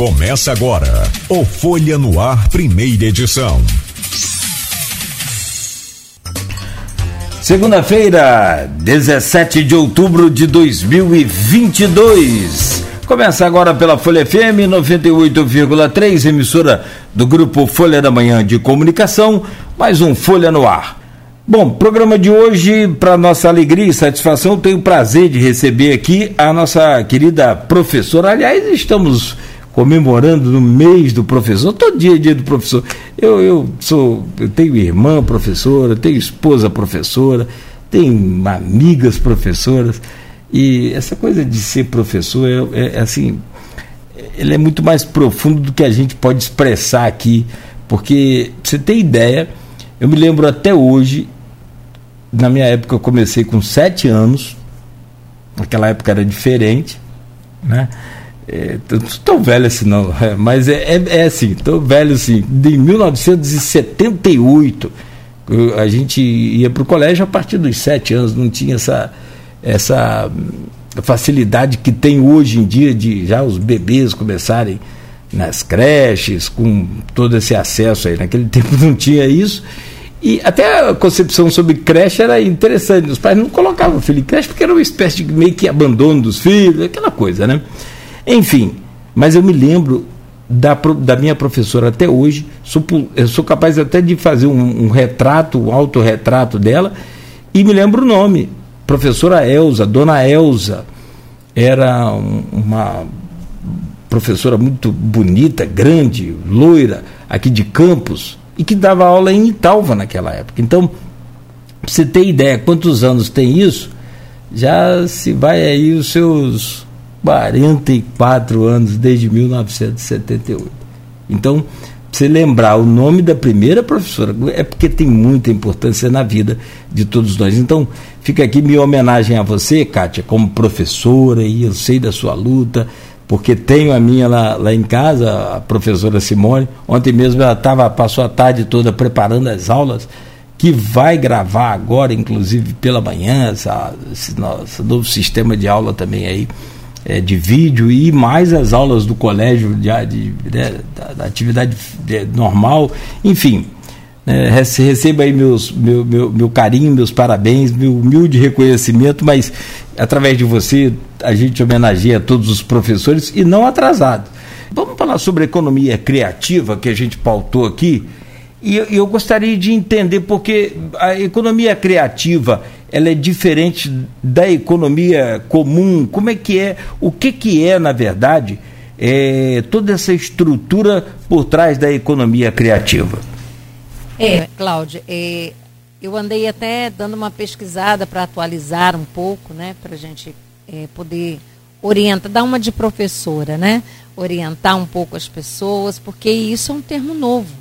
Começa agora o Folha no Ar, primeira edição. Segunda-feira, 17 de outubro de 2022. Começa agora pela Folha FM 98,3, emissora do grupo Folha da Manhã de Comunicação, mais um Folha no Ar. Bom, programa de hoje, para nossa alegria e satisfação, tenho o prazer de receber aqui a nossa querida professora. Aliás, estamos comemorando no mês do professor, todo dia é dia do professor. Eu, eu sou, eu tenho irmã professora, tenho esposa professora, tenho amigas professoras, e essa coisa de ser professor é, é, é assim, ele é muito mais profundo do que a gente pode expressar aqui, porque você tem ideia, eu me lembro até hoje, na minha época eu comecei com sete anos, naquela época era diferente, né? É, tão velho assim não, é, mas é, é, é assim, tão velho assim. De 1978, a gente ia para o colégio a partir dos sete anos, não tinha essa, essa facilidade que tem hoje em dia de já os bebês começarem nas creches, com todo esse acesso aí. Naquele tempo não tinha isso. E até a concepção sobre creche era interessante. Os pais não colocavam o filho em creche porque era uma espécie de meio que abandono dos filhos, aquela coisa, né? Enfim, mas eu me lembro da, da minha professora até hoje, sou, sou capaz até de fazer um, um retrato, um autorretrato dela, e me lembro o nome. Professora Elza, Dona Elza, era um, uma professora muito bonita, grande, loira, aqui de Campos, e que dava aula em Italva naquela época. Então, pra você ter ideia quantos anos tem isso, já se vai aí os seus 44 anos desde 1978. Então, você lembrar o nome da primeira professora, é porque tem muita importância na vida de todos nós. Então, fica aqui minha homenagem a você, Kátia, como professora, e eu sei da sua luta, porque tenho a minha lá, lá em casa, a professora Simone. Ontem mesmo ela tava, passou a tarde toda preparando as aulas, que vai gravar agora, inclusive pela manhã, esse nosso novo sistema de aula também aí é, de vídeo e mais as aulas do colégio de, de, de né, da, da, atividade normal, enfim. É, receba aí meus, meu, meu, meu carinho, meus parabéns, meu humilde reconhecimento, mas através de você a gente homenageia todos os professores e não atrasado. Vamos falar sobre a economia criativa que a gente pautou aqui. E eu, eu gostaria de entender porque a economia criativa ela é diferente da economia comum? Como é que é? O que, que é, na verdade, é, toda essa estrutura por trás da economia criativa? É, Cláudia, é, eu andei até dando uma pesquisada para atualizar um pouco, né, para a gente é, poder orientar, dar uma de professora, né, orientar um pouco as pessoas, porque isso é um termo novo.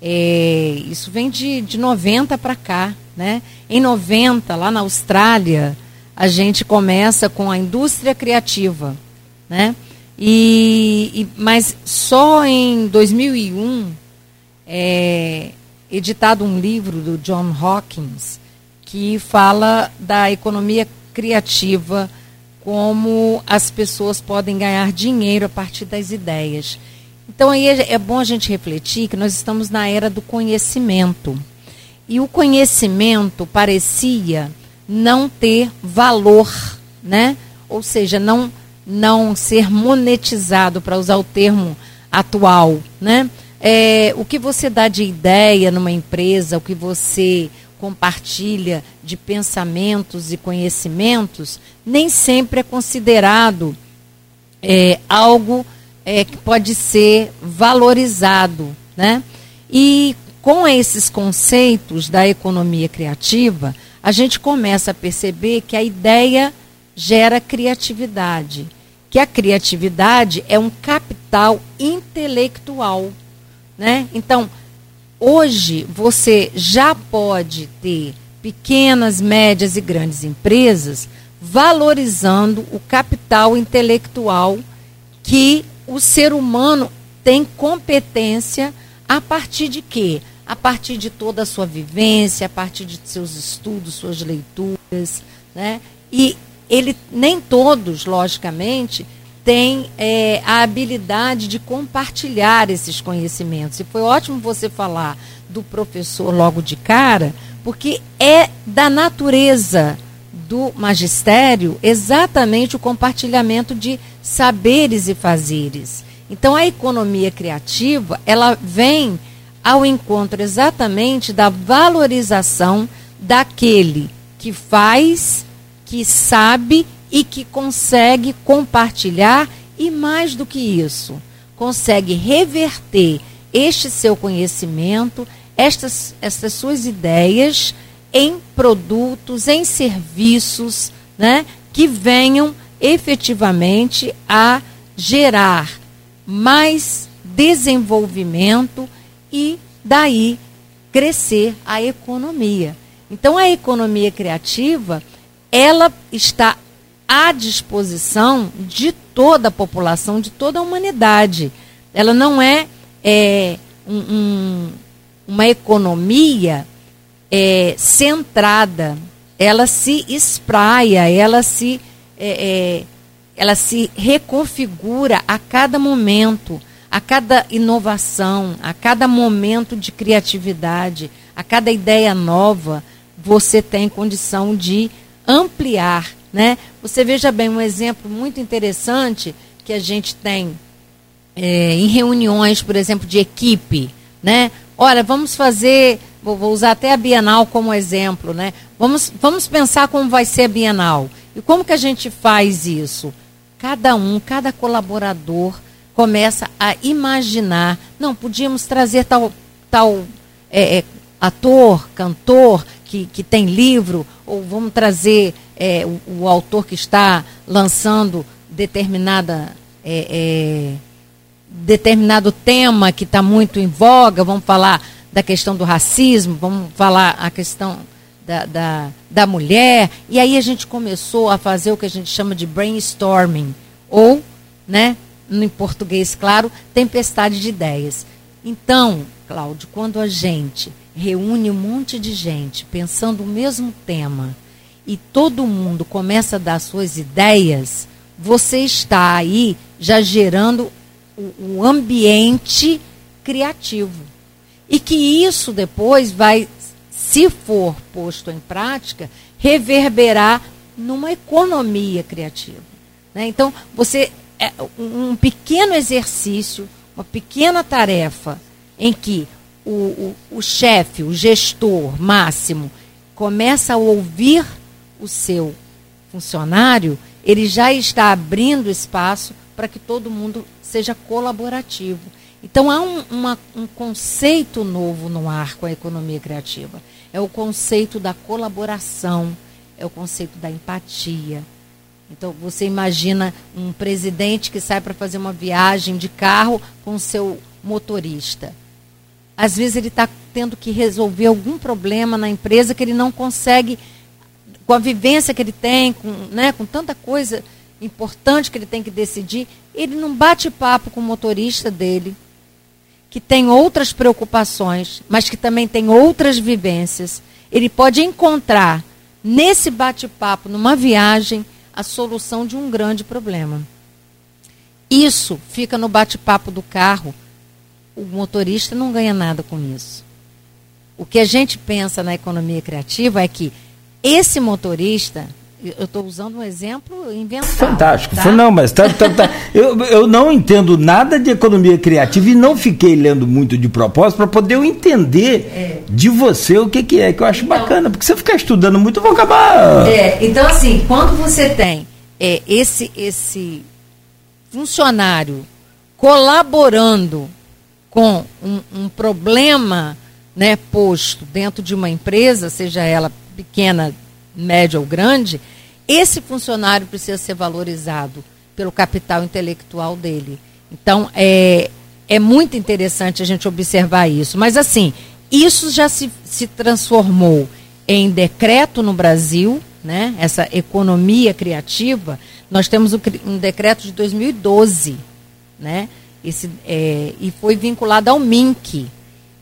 É, isso vem de, de 90 para cá. Né? Em 90, lá na Austrália, a gente começa com a indústria criativa. Né? E, e mas só em 2001 é editado um livro do John Hawkins que fala da economia criativa, como as pessoas podem ganhar dinheiro a partir das ideias. Então aí é, é bom a gente refletir que nós estamos na era do conhecimento. E o conhecimento parecia não ter valor, né? Ou seja, não não ser monetizado, para usar o termo atual, né? É, o que você dá de ideia numa empresa, o que você compartilha de pensamentos e conhecimentos, nem sempre é considerado é, algo é, que pode ser valorizado. Né? E com esses conceitos da economia criativa, a gente começa a perceber que a ideia gera criatividade, que a criatividade é um capital intelectual. Né? Então, hoje você já pode ter pequenas, médias e grandes empresas valorizando o capital intelectual que o ser humano tem competência a partir de quê? A partir de toda a sua vivência, a partir de seus estudos, suas leituras, né? E ele nem todos, logicamente, tem é, a habilidade de compartilhar esses conhecimentos. E foi ótimo você falar do professor logo de cara, porque é da natureza do magistério exatamente o compartilhamento de saberes e fazeres. Então a economia criativa, ela vem ao encontro exatamente da valorização daquele que faz, que sabe e que consegue compartilhar e mais do que isso, consegue reverter este seu conhecimento, estas, estas suas ideias em produtos, em serviços, né, que venham efetivamente a gerar mais desenvolvimento e daí crescer a economia. Então a economia criativa, ela está à disposição de toda a população, de toda a humanidade. Ela não é, é um, um, uma economia é, centrada, ela se espraia, ela se, é, é, ela se reconfigura a cada momento, a cada inovação, a cada momento de criatividade, a cada ideia nova, você tem condição de ampliar né? Você veja bem um exemplo muito interessante que a gente tem é, em reuniões, por exemplo, de equipe. Né? Olha, vamos fazer, vou, vou usar até a Bienal como exemplo. Né? Vamos, vamos pensar como vai ser a Bienal. E como que a gente faz isso? Cada um, cada colaborador começa a imaginar, não, podíamos trazer tal, tal é, é, ator, cantor, que, que tem livro, ou vamos trazer é, o, o, autor que está lançando determinada é, é, determinado tema que está muito em voga, vamos falar da questão do racismo, vamos falar a questão da, da, da mulher, e aí a gente começou a fazer o que a gente chama de brainstorming, ou, né, em português, claro, tempestade de ideias. Então, Cláudio, quando a gente reúne um monte de gente pensando o mesmo tema e todo mundo começa a dar suas ideias, você está aí já gerando o, o ambiente criativo. E que isso depois vai, se for posto em prática, reverberar numa economia criativa. Né? Então, você é um pequeno exercício, uma pequena tarefa em que o, o, o chefe, o gestor máximo, começa a ouvir o seu funcionário, ele já está abrindo espaço para que todo mundo seja colaborativo. Então há um, uma, um conceito novo no ar com a economia criativa. É o conceito da colaboração, é o conceito da empatia. Então você imagina um presidente que sai para fazer uma viagem de carro com seu motorista às vezes ele está tendo que resolver algum problema na empresa que ele não consegue, com a vivência que ele tem, com, né, com tanta coisa importante que ele tem que decidir, ele não bate papo com o motorista dele, que tem outras preocupações, mas que também tem outras vivências. Ele pode encontrar nesse bate-papo, numa viagem, a solução de um grande problema. Isso fica no bate-papo do carro o motorista não ganha nada com isso. O que a gente pensa na economia criativa é que esse motorista, eu estou usando um exemplo inventado. Fantástico. Tá? Não, mas tá, tá, tá. Eu, eu não entendo nada de economia criativa e não fiquei lendo muito de propósito para poder eu entender é. de você o que, que é, que eu acho então, bacana. Porque se eu ficar estudando muito, eu vou acabar. É, então, assim, quando você tem é, esse, esse funcionário colaborando com um, um problema né, posto dentro de uma empresa, seja ela pequena, média ou grande, esse funcionário precisa ser valorizado pelo capital intelectual dele. Então, é, é muito interessante a gente observar isso. Mas, assim, isso já se, se transformou em decreto no Brasil, né? essa economia criativa. Nós temos um decreto de 2012, né? Esse, é, e foi vinculado ao MINC,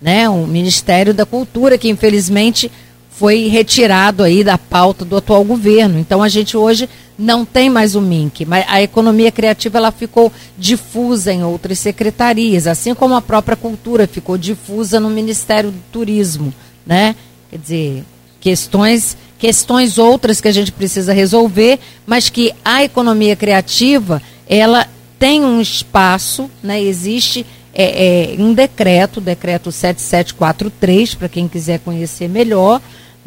né, o Ministério da Cultura, que infelizmente foi retirado aí da pauta do atual governo. Então a gente hoje não tem mais o MINC, mas a economia criativa ela ficou difusa em outras secretarias, assim como a própria cultura ficou difusa no Ministério do Turismo, né? Quer dizer, questões questões outras que a gente precisa resolver, mas que a economia criativa ela tem um espaço, né? Existe é, é, um decreto, decreto 7743, para quem quiser conhecer melhor,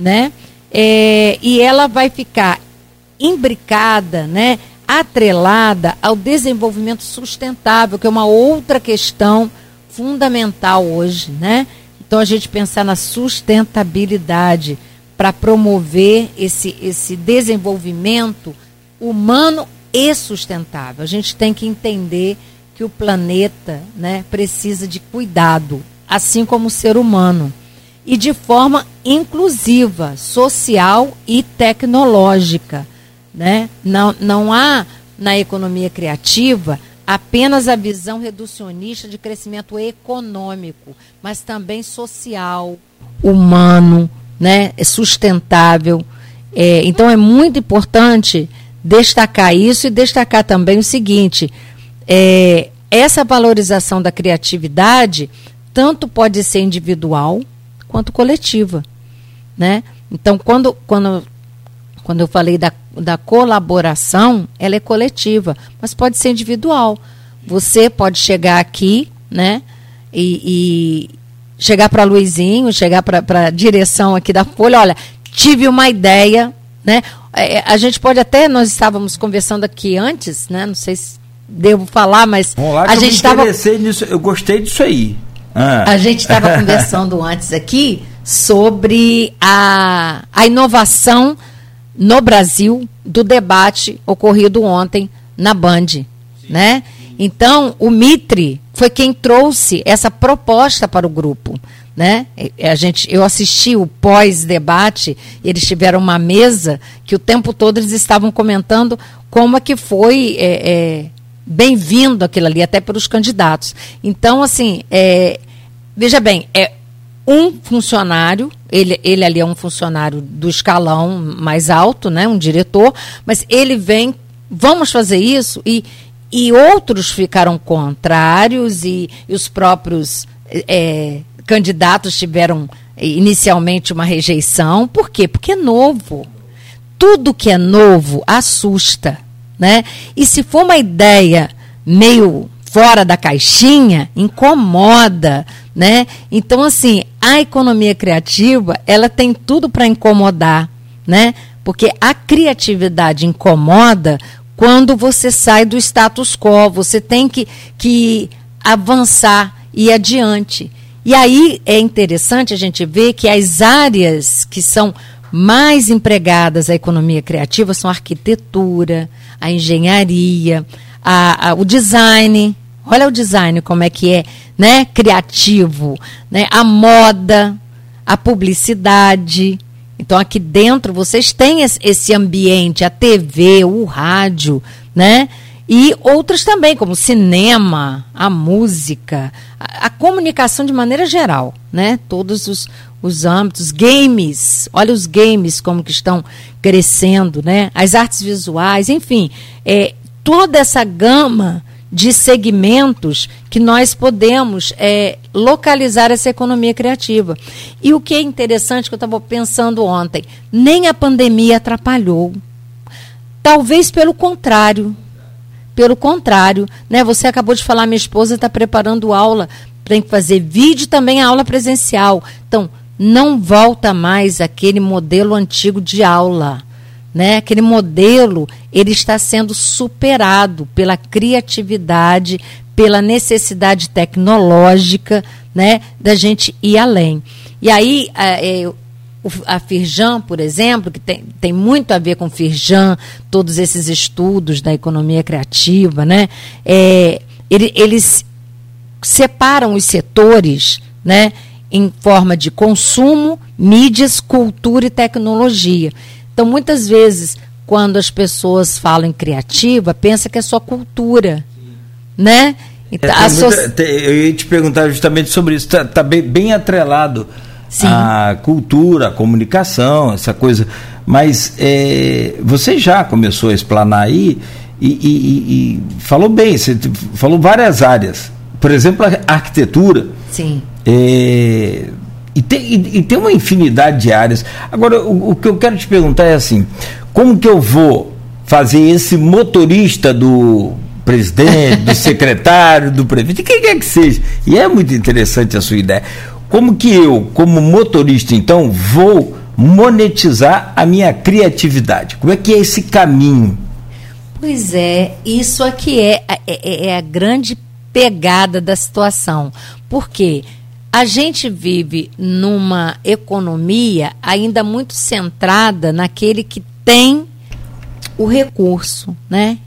né? É, e ela vai ficar imbricada, né, atrelada ao desenvolvimento sustentável, que é uma outra questão fundamental hoje, né? Então a gente pensar na sustentabilidade para promover esse, esse desenvolvimento humano e sustentável. A gente tem que entender que o planeta né, precisa de cuidado, assim como o ser humano, e de forma inclusiva, social e tecnológica. Né? Não, não há na economia criativa apenas a visão reducionista de crescimento econômico, mas também social, humano, né? sustentável. É, então é muito importante destacar isso e destacar também o seguinte: é, essa valorização da criatividade tanto pode ser individual quanto coletiva. Né? Então, quando, quando quando eu falei da, da colaboração, ela é coletiva, mas pode ser individual. Você pode chegar aqui, né? E, e chegar para Luizinho, chegar para a direção aqui da Folha, olha, tive uma ideia, né? É, é, a gente pode até, nós estávamos conversando aqui antes, né? Não sei se devo falar, mas lá, a gente estava. Eu gostei disso aí. Ah. A gente estava conversando antes aqui sobre a, a inovação no Brasil do debate ocorrido ontem na Band, Sim. né? Então, o Mitre foi quem trouxe essa proposta para o grupo, né? A gente, eu assisti o pós-debate, eles tiveram uma mesa que o tempo todo eles estavam comentando como é que foi é, é, bem-vindo aquilo ali, até pelos candidatos. Então, assim, é, veja bem, é um funcionário, ele, ele ali é um funcionário do escalão mais alto, né, um diretor, mas ele vem, vamos fazer isso, e, e outros ficaram contrários, e, e os próprios é, candidatos tiveram inicialmente uma rejeição. Por quê? Porque é novo. Tudo que é novo assusta. Né? E se for uma ideia meio fora da caixinha, incomoda, né? Então assim, a economia criativa, ela tem tudo para incomodar, né? Porque a criatividade incomoda quando você sai do status quo, você tem que, que avançar e adiante. E aí é interessante a gente ver que as áreas que são mais empregadas à economia criativa são a arquitetura, a engenharia, a, a, o design, Olha o design como é que é, né? Criativo, né? A moda, a publicidade. Então aqui dentro vocês têm esse ambiente, a TV, o rádio, né? E outros também, como cinema, a música, a, a, comunicação de maneira geral, né? Todos os, os âmbitos, games, olha os games como que estão crescendo, né? As artes visuais, enfim, é, toda essa gama de segmentos que nós podemos é, localizar essa economia criativa. E o que é interessante, que eu estava pensando ontem, nem a pandemia atrapalhou. Talvez pelo contrário. Pelo contrário, né? Você acabou de falar, minha esposa está preparando aula, tem que fazer vídeo também aula presencial. Então, não volta mais aquele modelo antigo de aula né? Aquele modelo ele está sendo superado pela criatividade, pela necessidade tecnológica, né? Da gente ir além. E aí a, é, a Firjan, por exemplo, que tem, tem muito a ver com Firjan, todos esses estudos da economia criativa, né? É, ele, eles separam os setores, né? Em forma de consumo, mídias, cultura e tecnologia. Então, muitas vezes, quando as pessoas falam em criativa, pensa que é só cultura, né? É, então, é, muita, eu ia te perguntar justamente sobre isso. Está tá bem, bem, atrelado Sim. a cultura, a comunicação, essa coisa. Mas é, você já começou a explanar aí e, e, e, falou bem, você falou várias áreas. Por exemplo, a arquitetura. Sim. É, e, tem, e, e, tem uma infinidade de áreas. Agora, o, o, que eu quero te perguntar é assim: como que eu vou fazer esse motorista do presidente, do secretário, do prefeito, quem quer que seja? E é muito interessante a sua ideia. Como que eu, como motorista, então, vou monetizar a minha criatividade? Como é que é esse caminho? Pois é, isso aqui é, é, é, é a grande pegada da situação. Por quê? A gente vive numa economia ainda muito centrada naquele que tem o recurso, né?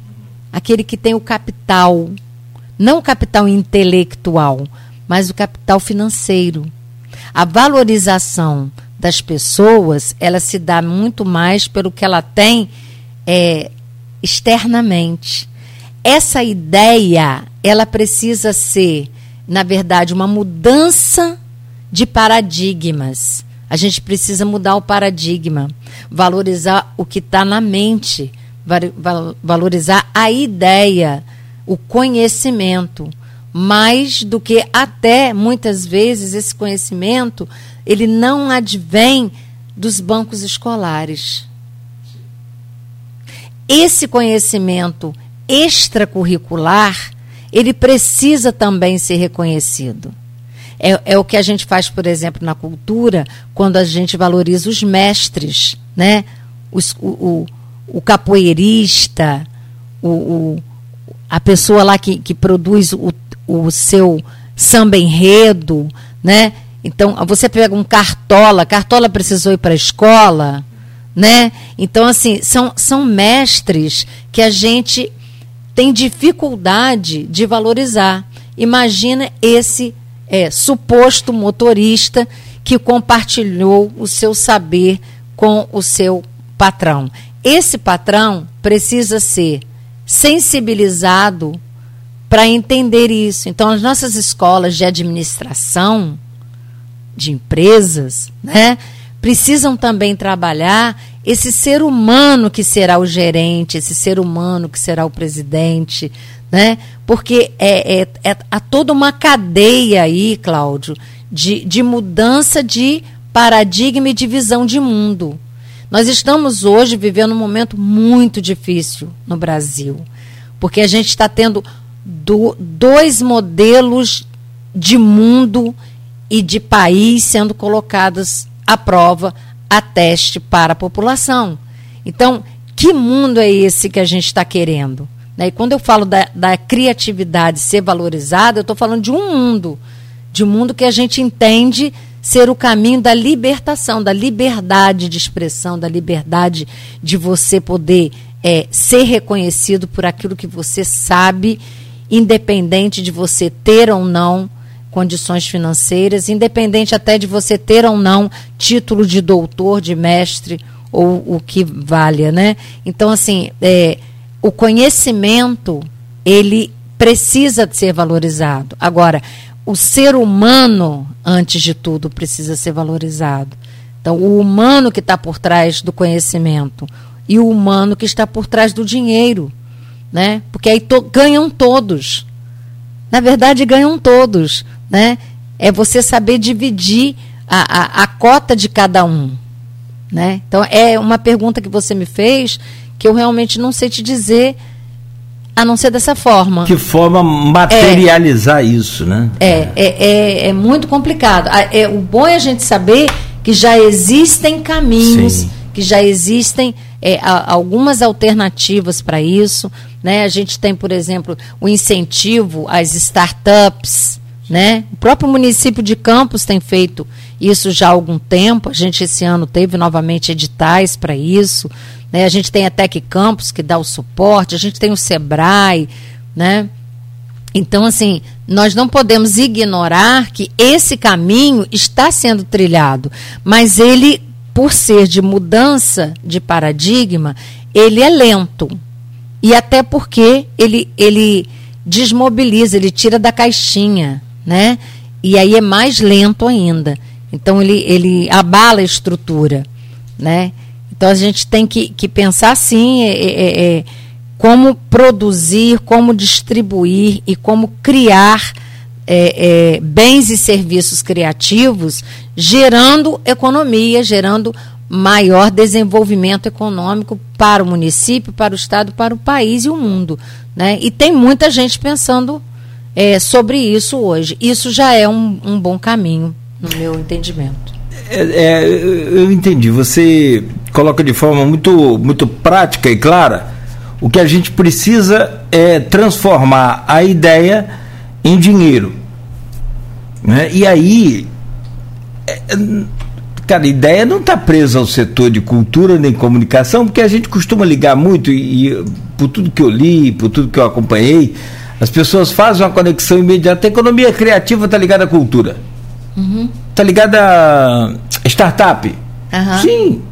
Aquele que tem o capital, não o capital intelectual, mas o capital financeiro. A valorização das pessoas, ela se dá muito mais pelo que ela tem é, externamente. Essa ideia, ela precisa ser na verdade, uma mudança de paradigmas. A gente precisa mudar o paradigma, valorizar o que está na mente, valorizar a ideia, o conhecimento, mais do que até muitas vezes esse conhecimento ele não advém dos bancos escolares. Esse conhecimento extracurricular ele precisa também ser reconhecido. É, é, o que a gente faz, por exemplo, na cultura, quando a gente valoriza os mestres, né? Os, o, o, o, capoeirista, o, o, a pessoa lá que, que produz o, o seu samba enredo, né? Então, você pega um cartola, cartola precisou ir para a escola, né? Então, assim, são, são mestres que a gente tem dificuldade de valorizar. Imagina esse é, suposto motorista que compartilhou o seu saber com o seu patrão. Esse patrão precisa ser sensibilizado para entender isso. Então, as nossas escolas de administração de empresas, né, precisam também trabalhar esse ser humano que será o gerente, esse ser humano que será o presidente, né? Porque é, é, é há toda uma cadeia aí, Cláudio, de, de mudança de paradigma e de visão de mundo. Nós estamos hoje vivendo um momento muito difícil no Brasil, porque a gente está tendo do, dois modelos de mundo e de país sendo colocados à prova a teste para a população. Então, que mundo é esse que a gente está querendo? Né? E quando eu falo da, da criatividade ser valorizada, eu estou falando de um mundo, de um mundo que a gente entende ser o caminho da libertação, da liberdade de expressão, da liberdade de você poder é, ser reconhecido por aquilo que você sabe, independente de você ter ou não condições financeiras, independente até de você ter ou não título de doutor, de mestre ou o que valha, né? Então, assim, é, o conhecimento ele precisa ser valorizado. Agora, o ser humano, antes de tudo, precisa ser valorizado. Então, o humano que está por trás do conhecimento e o humano que está por trás do dinheiro, né? Porque aí to ganham todos. Na verdade, ganham todos né? É você saber dividir a, a, a cota de cada um, né? Então é uma pergunta que você me fez que eu realmente não sei te dizer a não ser dessa forma. Que forma materializar é, isso, né? É, é, é, é, muito complicado. É, o bom é a gente saber que já existem caminhos, Sim. que já existem é, algumas alternativas para isso. Né? A gente tem, por exemplo, o incentivo às startups, né? O próprio município de Campos tem feito isso já há algum tempo. A gente esse ano teve novamente editais para isso. Né? A gente tem a Tec Campos que dá o suporte, a gente tem o Sebrae, né? Então, assim, nós não podemos ignorar que esse caminho está sendo trilhado, mas ele, por ser de mudança de paradigma, ele é lento. E até porque ele, ele desmobiliza, ele tira da caixinha né? E aí é mais lento ainda. Então ele, ele abala a estrutura, né? Então a gente tem que, que pensar sim é, é, é, é como produzir, como distribuir e como criar é, é, bens e serviços criativos, gerando economia, gerando maior desenvolvimento econômico para o município, para o estado, para o país e o mundo. Né? E tem muita gente pensando é, sobre isso hoje. Isso já é um, um bom caminho, no meu entendimento. É, é, eu entendi. Você coloca de forma muito, muito prática e clara o que a gente precisa é transformar a ideia em dinheiro. Né? E aí, é, cara, a ideia não está presa ao setor de cultura nem comunicação, porque a gente costuma ligar muito, e, e por tudo que eu li, por tudo que eu acompanhei, as pessoas fazem uma conexão imediata. A economia criativa está ligada à cultura. Está uhum. Tá ligada a startup. Uhum. Sim,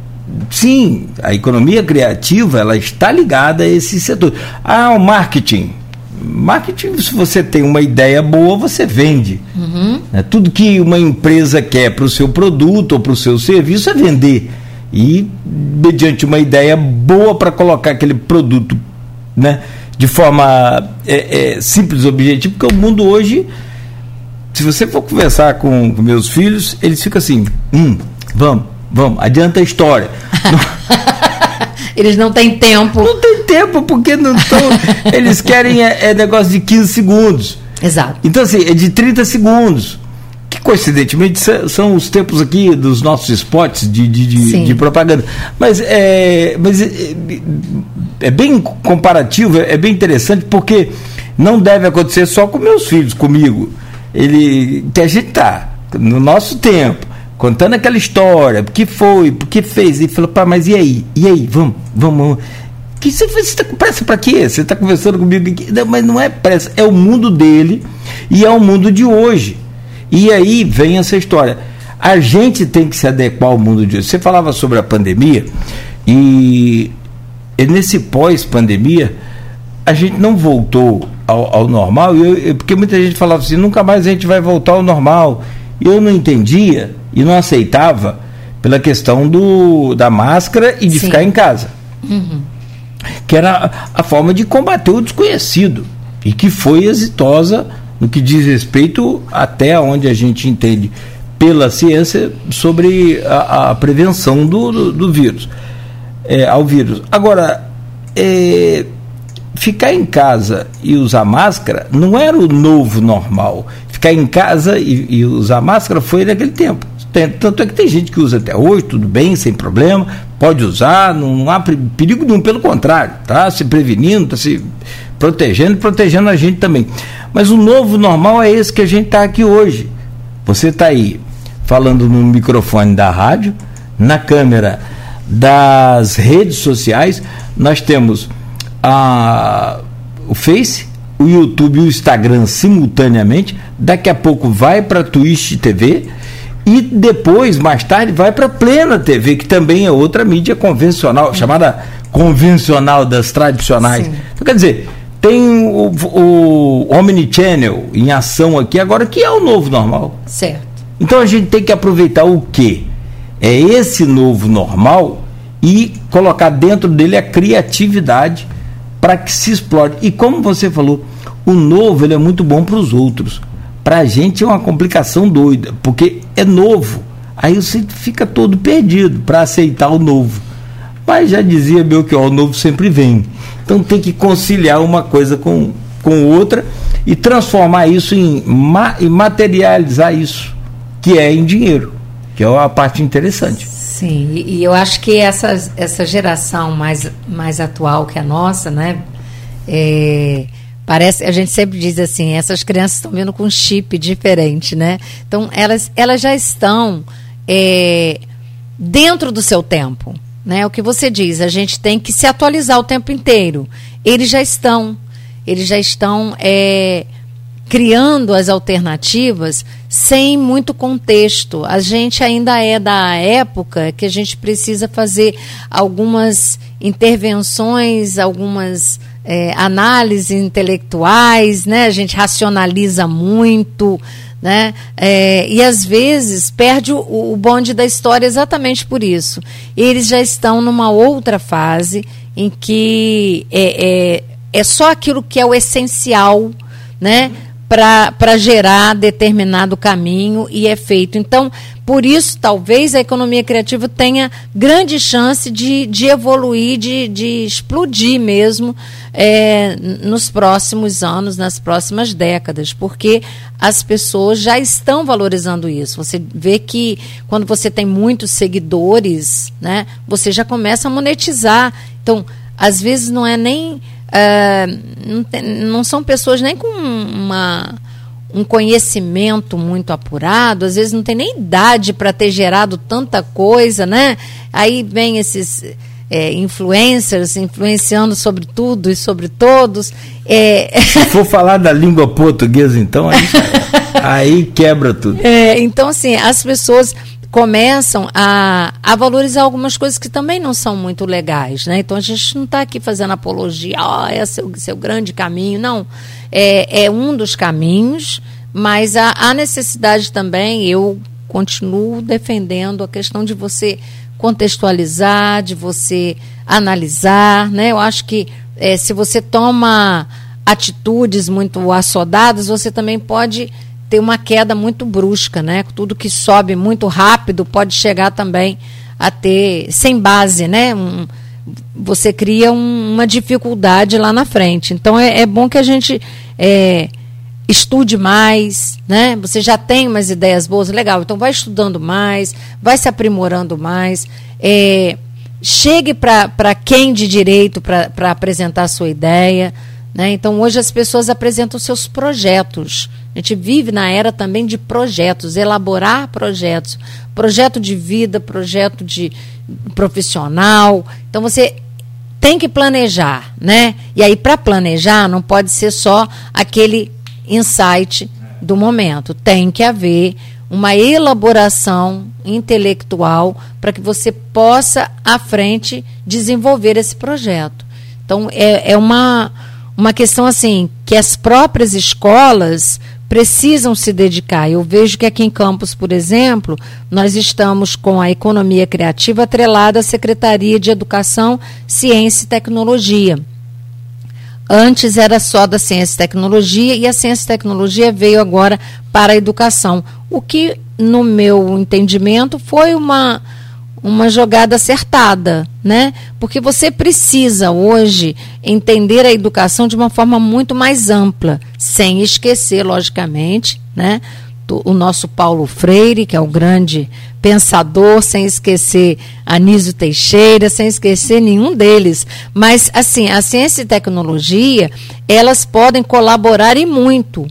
sim. A economia criativa ela está ligada a esse setor. Ah, o marketing. Marketing, se você tem uma ideia boa, você vende. Uhum. Né? Tudo que uma empresa quer para o seu produto ou para o seu serviço é vender. E, mediante uma ideia boa para colocar aquele produto né, de forma é, é, simples objetiva, porque o mundo hoje, se você for conversar com, com meus filhos, eles ficam assim: hum, vamos, vamos, adianta a história. Eles não têm tempo. Não tem tempo, porque não estão. eles querem é, é, negócio de 15 segundos. Exato. Então, assim, é de 30 segundos. Coincidentemente são os tempos aqui dos nossos spots de, de, de, de propaganda. Mas, é, mas é, é bem comparativo, é bem interessante, porque não deve acontecer só com meus filhos, comigo. Ele, que a gente tá no nosso tempo contando aquela história, porque foi, porque fez, e falou, pá, mas e aí? E aí, vamos, vamos. Que você está com pressa para quê? Você está conversando comigo aqui? Não, mas não é pressa, é o mundo dele e é o mundo de hoje. E aí vem essa história. A gente tem que se adequar ao mundo de hoje. Você falava sobre a pandemia e, e nesse pós-pandemia a gente não voltou ao, ao normal, eu, eu, porque muita gente falava assim, nunca mais a gente vai voltar ao normal. Eu não entendia e não aceitava pela questão do, da máscara e de Sim. ficar em casa. Uhum. Que era a, a forma de combater o desconhecido e que foi exitosa no que diz respeito até onde a gente entende pela ciência sobre a, a prevenção do, do, do vírus, é, ao vírus. Agora, é, ficar em casa e usar máscara não era o novo normal. Ficar em casa e, e usar máscara foi naquele tempo. Tem, tanto é que tem gente que usa até hoje, tudo bem, sem problema, pode usar, não, não há perigo nenhum, pelo contrário, tá se prevenindo, está se protegendo e protegendo a gente também. Mas o novo normal é esse que a gente está aqui hoje. Você está aí falando no microfone da rádio, na câmera das redes sociais, nós temos a, o Face, o YouTube e o Instagram simultaneamente. Daqui a pouco vai para a Twitch TV e depois, mais tarde, vai para a Plena TV, que também é outra mídia convencional, chamada convencional das tradicionais. Sim. Então, quer dizer, tem o, o Omnichannel em ação aqui agora, que é o novo normal. Certo. Então a gente tem que aproveitar o quê? É esse novo normal e colocar dentro dele a criatividade para que se explore. E como você falou, o novo ele é muito bom para os outros para a gente é uma complicação doida, porque é novo. Aí você fica todo perdido para aceitar o novo. Mas já dizia meu que o novo sempre vem. Então tem que conciliar uma coisa com, com outra e transformar isso em e materializar isso, que é em dinheiro, que é a parte interessante. Sim, e eu acho que essa, essa geração mais, mais atual que a nossa, né? É, Parece, a gente sempre diz assim, essas crianças estão vindo com um chip diferente, né? Então elas, elas já estão é, dentro do seu tempo, né? O que você diz, a gente tem que se atualizar o tempo inteiro. Eles já estão, eles já estão é, criando as alternativas sem muito contexto. A gente ainda é da época que a gente precisa fazer algumas intervenções, algumas é, análises intelectuais, né? A gente racionaliza muito, né? É, e às vezes perde o, o bonde da história exatamente por isso. Eles já estão numa outra fase em que é, é, é só aquilo que é o essencial, né? Para gerar determinado caminho e é feito. Então, por isso, talvez a economia criativa tenha grande chance de, de evoluir, de, de explodir mesmo é, nos próximos anos, nas próximas décadas, porque as pessoas já estão valorizando isso. Você vê que quando você tem muitos seguidores, né, você já começa a monetizar. Então, às vezes não é nem Uh, não, tem, não, são pessoas nem com uma, um conhecimento muito apurado, às vezes não tem nem idade para ter gerado tanta coisa, né? Aí vem esses é, influencers influenciando sobre tudo e sobre todos. É... Se for falar da língua portuguesa, então, aí, aí quebra tudo. É, então, assim, as pessoas começam a, a valorizar algumas coisas que também não são muito legais, né? Então a gente não está aqui fazendo apologia, ó, oh, esse é o seu grande caminho, não. É, é um dos caminhos, mas há, há necessidade também, eu continuo defendendo a questão de você contextualizar, de você analisar, né? Eu acho que é, se você toma atitudes muito assodadas, você também pode tem uma queda muito brusca, né? Tudo que sobe muito rápido pode chegar também a ter sem base, né? Um, você cria um, uma dificuldade lá na frente. Então é, é bom que a gente é, estude mais, né? Você já tem umas ideias boas, legal. Então vai estudando mais, vai se aprimorando mais. É, chegue para quem de direito para apresentar a sua ideia. Né? Então, hoje as pessoas apresentam seus projetos. A gente vive na era também de projetos, elaborar projetos, projeto de vida, projeto de profissional. Então, você tem que planejar, né? E aí, para planejar, não pode ser só aquele insight do momento. Tem que haver uma elaboração intelectual para que você possa, à frente, desenvolver esse projeto. Então, é, é uma uma questão assim que as próprias escolas precisam se dedicar. Eu vejo que aqui em Campos, por exemplo, nós estamos com a economia criativa atrelada à Secretaria de Educação, Ciência e Tecnologia. Antes era só da ciência e tecnologia e a ciência e tecnologia veio agora para a educação. O que, no meu entendimento, foi uma, uma jogada acertada, né? Porque você precisa hoje entender a educação de uma forma muito mais ampla, sem esquecer, logicamente, né? O nosso Paulo Freire, que é o grande pensador, sem esquecer Anísio Teixeira, sem esquecer nenhum deles. Mas, assim, a ciência e tecnologia, elas podem colaborar e muito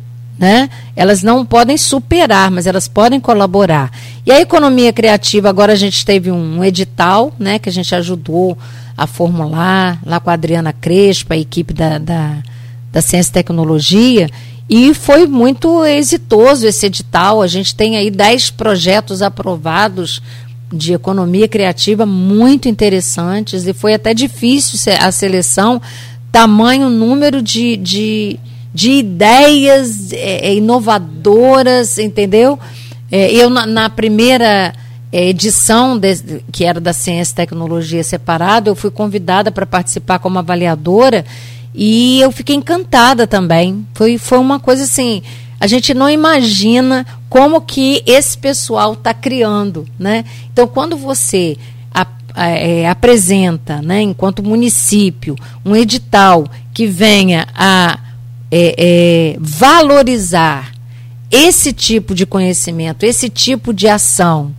né? Elas não podem superar, mas elas podem colaborar. E a economia criativa, agora a gente teve um edital, né, que a gente ajudou a formular, lá com a Adriana Crespa, a equipe da, da, da Ciência e Tecnologia, e foi muito exitoso esse edital. A gente tem aí 10 projetos aprovados de economia criativa muito interessantes, e foi até difícil a seleção, tamanho número de, de de ideias é, é, inovadoras, entendeu? É, eu, na, na primeira é, edição, de, que era da Ciência e Tecnologia separada, eu fui convidada para participar como avaliadora e eu fiquei encantada também. Foi, foi uma coisa assim, a gente não imagina como que esse pessoal está criando, né? Então, quando você é, apresenta, né, enquanto município, um edital que venha a é, é, valorizar esse tipo de conhecimento, esse tipo de ação,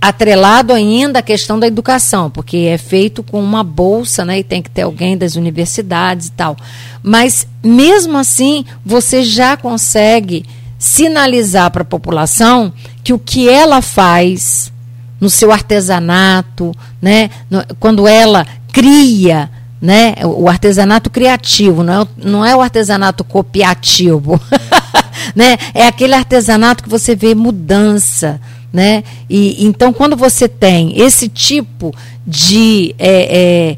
atrelado ainda à questão da educação, porque é feito com uma bolsa, né, e tem que ter alguém das universidades e tal. Mas mesmo assim, você já consegue sinalizar para a população que o que ela faz no seu artesanato, né, no, quando ela cria né? O artesanato criativo, não é, não é o artesanato copiativo, né? É aquele artesanato que você vê mudança, né? E então quando você tem esse tipo de é,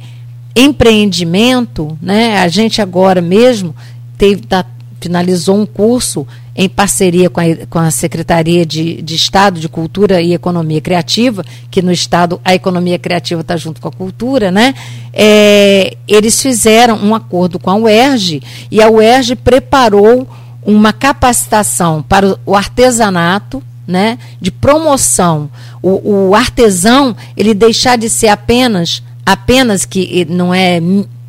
é, empreendimento, né? A gente agora mesmo está finalizou um curso em parceria com a, com a Secretaria de, de Estado de Cultura e Economia Criativa, que no Estado a economia criativa está junto com a cultura, né? É, eles fizeram um acordo com a UERJ e a UERJ preparou uma capacitação para o artesanato, né, de promoção. O, o artesão ele deixar de ser apenas apenas que não é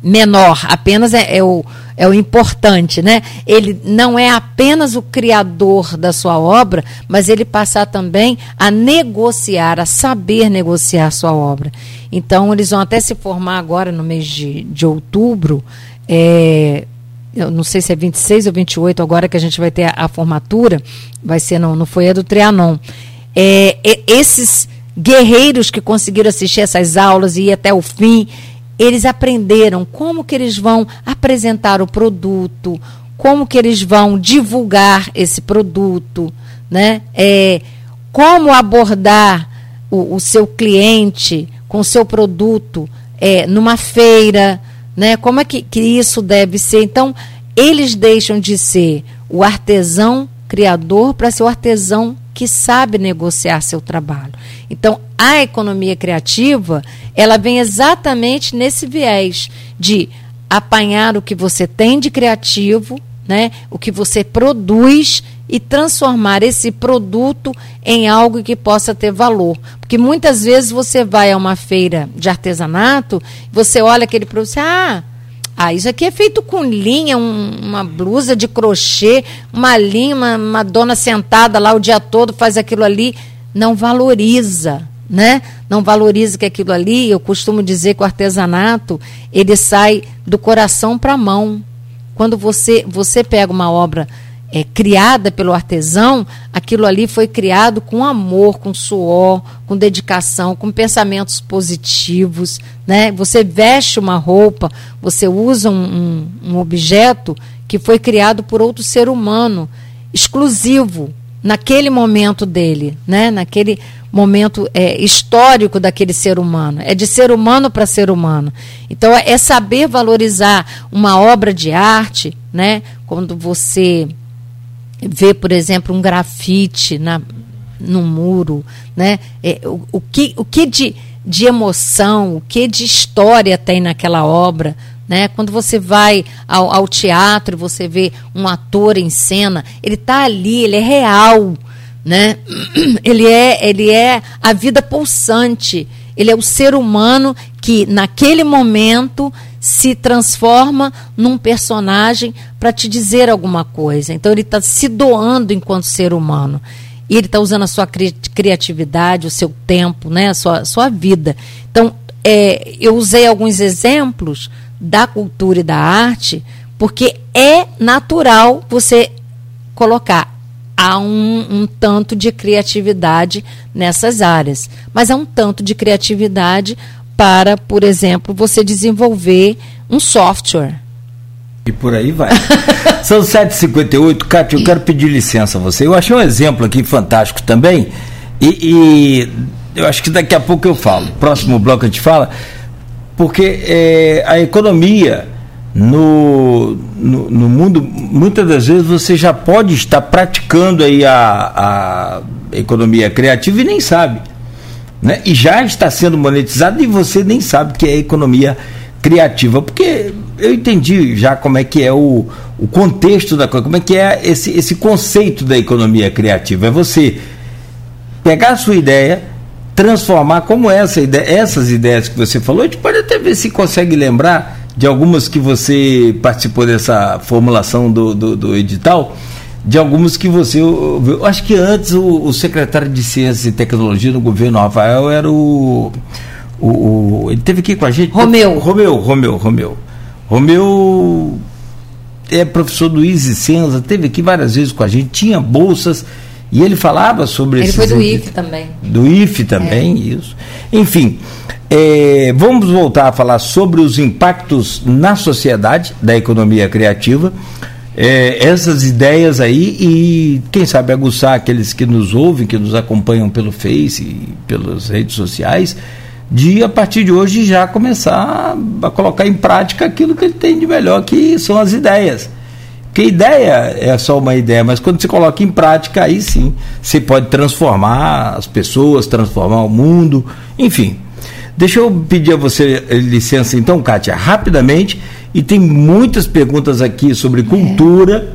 menor, apenas é, é, o, é o importante, né? Ele não é apenas o criador da sua obra, mas ele passar também a negociar, a saber negociar a sua obra. Então, eles vão até se formar agora no mês de, de outubro. É, eu não sei se é 26 ou 28 agora que a gente vai ter a, a formatura, vai ser no, no Foyer do Trianon. É, é, esses guerreiros que conseguiram assistir essas aulas e ir até o fim, eles aprenderam como que eles vão apresentar o produto, como que eles vão divulgar esse produto, né? É, como abordar o, o seu cliente com o seu produto é, numa feira, né? Como é que, que isso deve ser? Então, eles deixam de ser o artesão criador para ser o artesão que sabe negociar seu trabalho. Então, a economia criativa, ela vem exatamente nesse viés de apanhar o que você tem de criativo, né, o que você produz e transformar esse produto em algo que possa ter valor. Porque muitas vezes você vai a uma feira de artesanato, você olha aquele produto, ah, ah, isso aqui é feito com linha, um, uma blusa de crochê, uma linha, uma, uma dona sentada lá o dia todo faz aquilo ali. Não valoriza, né? Não valoriza que aquilo ali, eu costumo dizer que o artesanato, ele sai do coração para a mão. Quando você, você pega uma obra é, criada pelo artesão, aquilo ali foi criado com amor, com suor, com dedicação, com pensamentos positivos. Né? Você veste uma roupa, você usa um, um, um objeto que foi criado por outro ser humano, exclusivo, naquele momento dele, né? naquele momento é, histórico daquele ser humano. É de ser humano para ser humano. Então, é saber valorizar uma obra de arte, né? quando você ver, por exemplo, um grafite na, no muro, né? É, o, o, que, o que de, de emoção, o que de história tem naquela obra, né? Quando você vai ao, ao teatro, você vê um ator em cena, ele está ali, ele é real, né? Ele é, ele é a vida pulsante. Ele é o ser humano que naquele momento se transforma num personagem para te dizer alguma coisa. Então ele está se doando enquanto ser humano. E ele está usando a sua cri criatividade, o seu tempo, né, a sua, sua vida. Então, é, eu usei alguns exemplos da cultura e da arte, porque é natural você colocar há um, um, tanto de criatividade nessas áreas. Mas há um tanto de criatividade para, por exemplo, você desenvolver um software. E por aí vai. São 7h58, Cátia, eu quero pedir licença a você. Eu achei um exemplo aqui fantástico também, e, e eu acho que daqui a pouco eu falo. Próximo bloco a gente fala, porque é, a economia no, no, no, mundo, muitas das vezes você já pode estar praticando aí a, a economia criativa e nem sabe né? e já está sendo monetizado e você nem sabe que é economia criativa, porque eu entendi já como é que é o, o contexto da coisa, como é que é esse, esse conceito da economia criativa. É você pegar a sua ideia, transformar como essa ideia, essas ideias que você falou, a gente pode até ver se consegue lembrar de algumas que você participou dessa formulação do, do, do edital de algumas que você ouviu. Acho que antes o, o, secretário de Ciência e Tecnologia do governo Rafael era o, o, o, Ele teve aqui com a gente. Romeu. Romeu, Romeu, Romeu. Romeu é professor do Easy Senza, teve aqui várias vezes com a gente, tinha bolsas. E ele falava sobre Ele foi do IFE também. Do IFE também, é. isso. Enfim, é, vamos voltar a falar sobre os impactos na sociedade da economia criativa é, essas ideias aí e, quem sabe, aguçar aqueles que nos ouvem, que nos acompanham pelo Face e pelas redes sociais, de a partir de hoje já começar a colocar em prática aquilo que ele tem de melhor, que são as ideias. Porque ideia é só uma ideia, mas quando você coloca em prática, aí sim você pode transformar as pessoas, transformar o mundo, enfim. Deixa eu pedir a você eh, licença então, Kátia, rapidamente, e tem muitas perguntas aqui sobre cultura.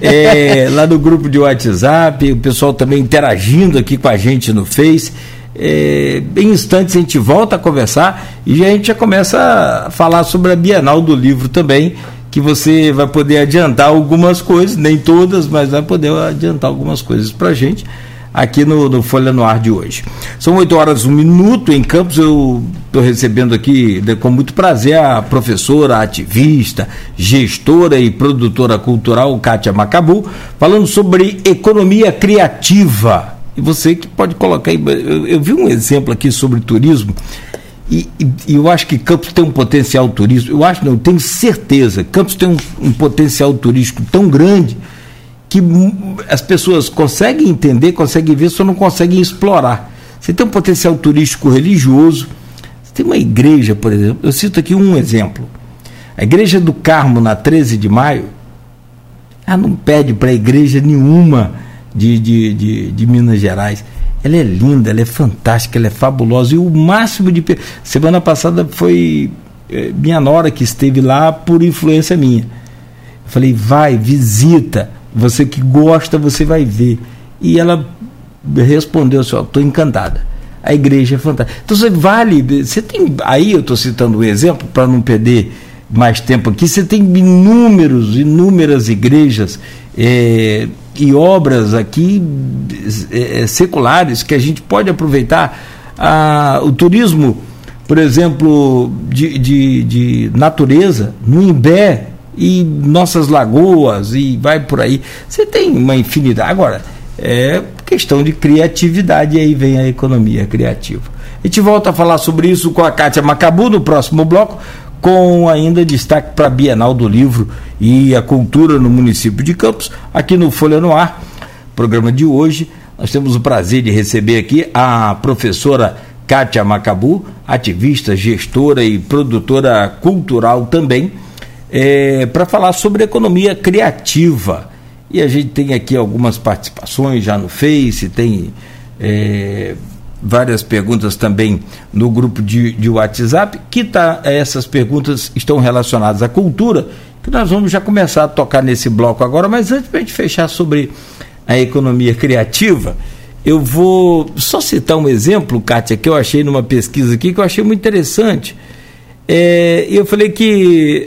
É, lá no grupo de WhatsApp, o pessoal também interagindo aqui com a gente no Face. É, em instantes a gente volta a conversar e a gente já começa a falar sobre a Bienal do Livro também, que você vai poder adiantar algumas coisas, nem todas, mas vai poder adiantar algumas coisas para a gente aqui no, no, Folha no Ar de hoje. São 8 horas, um minuto em Campos. Eu estou recebendo aqui com muito prazer a professora, ativista, gestora e produtora cultural Kátia Macabu, falando sobre economia criativa. E você que pode colocar aí. Eu, eu vi um exemplo aqui sobre turismo e, e, eu acho que Campos tem um potencial turístico, eu acho não, eu tenho certeza, Campos tem um, um potencial turístico tão grande que as pessoas conseguem entender, conseguem ver, só não conseguem explorar. Você tem um potencial turístico religioso, você tem uma igreja, por exemplo, eu cito aqui um exemplo. A igreja do Carmo, na 13 de maio, ela não pede para igreja nenhuma de, de, de, de Minas Gerais. Ela é linda, ela é fantástica, ela é fabulosa. E o máximo de. Semana passada foi é, minha nora que esteve lá por influência minha. Eu falei, vai, visita. Você que gosta, você vai ver. E ela respondeu assim: estou encantada. A igreja é fantástica. Então você vale. Você tem. Aí eu estou citando um exemplo para não perder mais tempo aqui. Você tem inúmeros, inúmeras igrejas. É, e obras aqui é, seculares que a gente pode aproveitar. Ah, o turismo, por exemplo, de, de, de natureza, no Imbé e nossas lagoas e vai por aí. Você tem uma infinidade. Agora, é questão de criatividade e aí vem a economia criativa. A gente volta a falar sobre isso com a Kátia Macabu no próximo bloco com ainda destaque para a Bienal do Livro e a Cultura no município de Campos, aqui no Folha no Ar. Programa de hoje, nós temos o prazer de receber aqui a professora Kátia Macabu, ativista, gestora e produtora cultural também, é, para falar sobre economia criativa. E a gente tem aqui algumas participações já no Face, tem é, várias perguntas também no grupo de, de WhatsApp, que tá, essas perguntas estão relacionadas à cultura, que nós vamos já começar a tocar nesse bloco agora, mas antes para a gente fechar sobre a economia criativa, eu vou só citar um exemplo, Kátia, que eu achei numa pesquisa aqui, que eu achei muito interessante. É, eu falei que,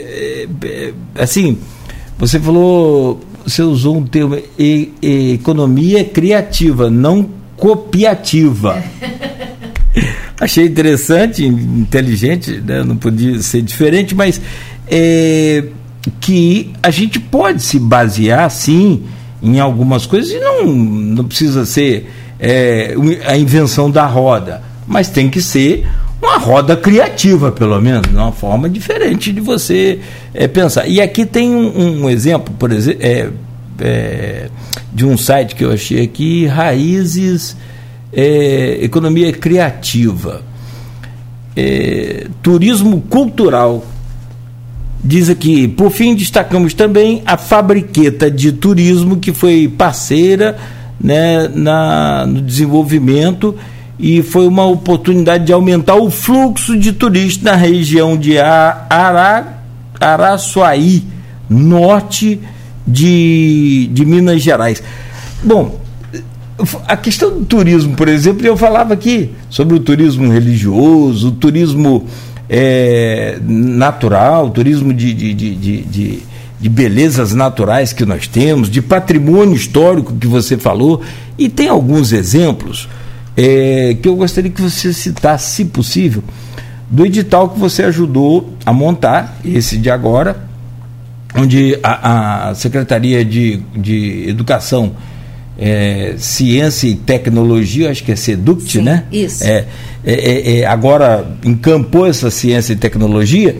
é, assim, você falou, você usou um termo, e, e, economia criativa, não copiativa. Achei interessante, inteligente, né? não podia ser diferente, mas é, que a gente pode se basear, sim, em algumas coisas e não, não precisa ser é, a invenção da roda, mas tem que ser uma roda criativa, pelo menos, uma forma diferente de você é, pensar. E aqui tem um, um exemplo, por exemplo, é, é, de um site que eu achei aqui, Raízes é, Economia Criativa, é, Turismo Cultural. Diz aqui, por fim, destacamos também a Fabriqueta de Turismo, que foi parceira né, na, no desenvolvimento e foi uma oportunidade de aumentar o fluxo de turistas na região de Ara, Araçuaí, norte de, de Minas Gerais. Bom, a questão do turismo, por exemplo, eu falava aqui sobre o turismo religioso, o turismo é, natural, o turismo de, de, de, de, de belezas naturais que nós temos, de patrimônio histórico que você falou, e tem alguns exemplos é, que eu gostaria que você citasse, se possível, do edital que você ajudou a montar, esse de agora, onde a, a Secretaria de, de Educação, é, Ciência e Tecnologia, acho que é SEDUCT, Sim, né? Isso. É, é, é, é, agora encampou essa ciência e tecnologia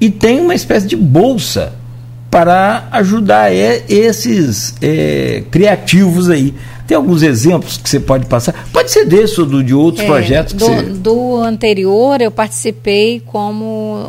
e tem uma espécie de bolsa para ajudar é, esses é, criativos aí. Tem alguns exemplos que você pode passar? Pode ser desse ou do, de outros projetos? Do, você... do anterior, eu participei como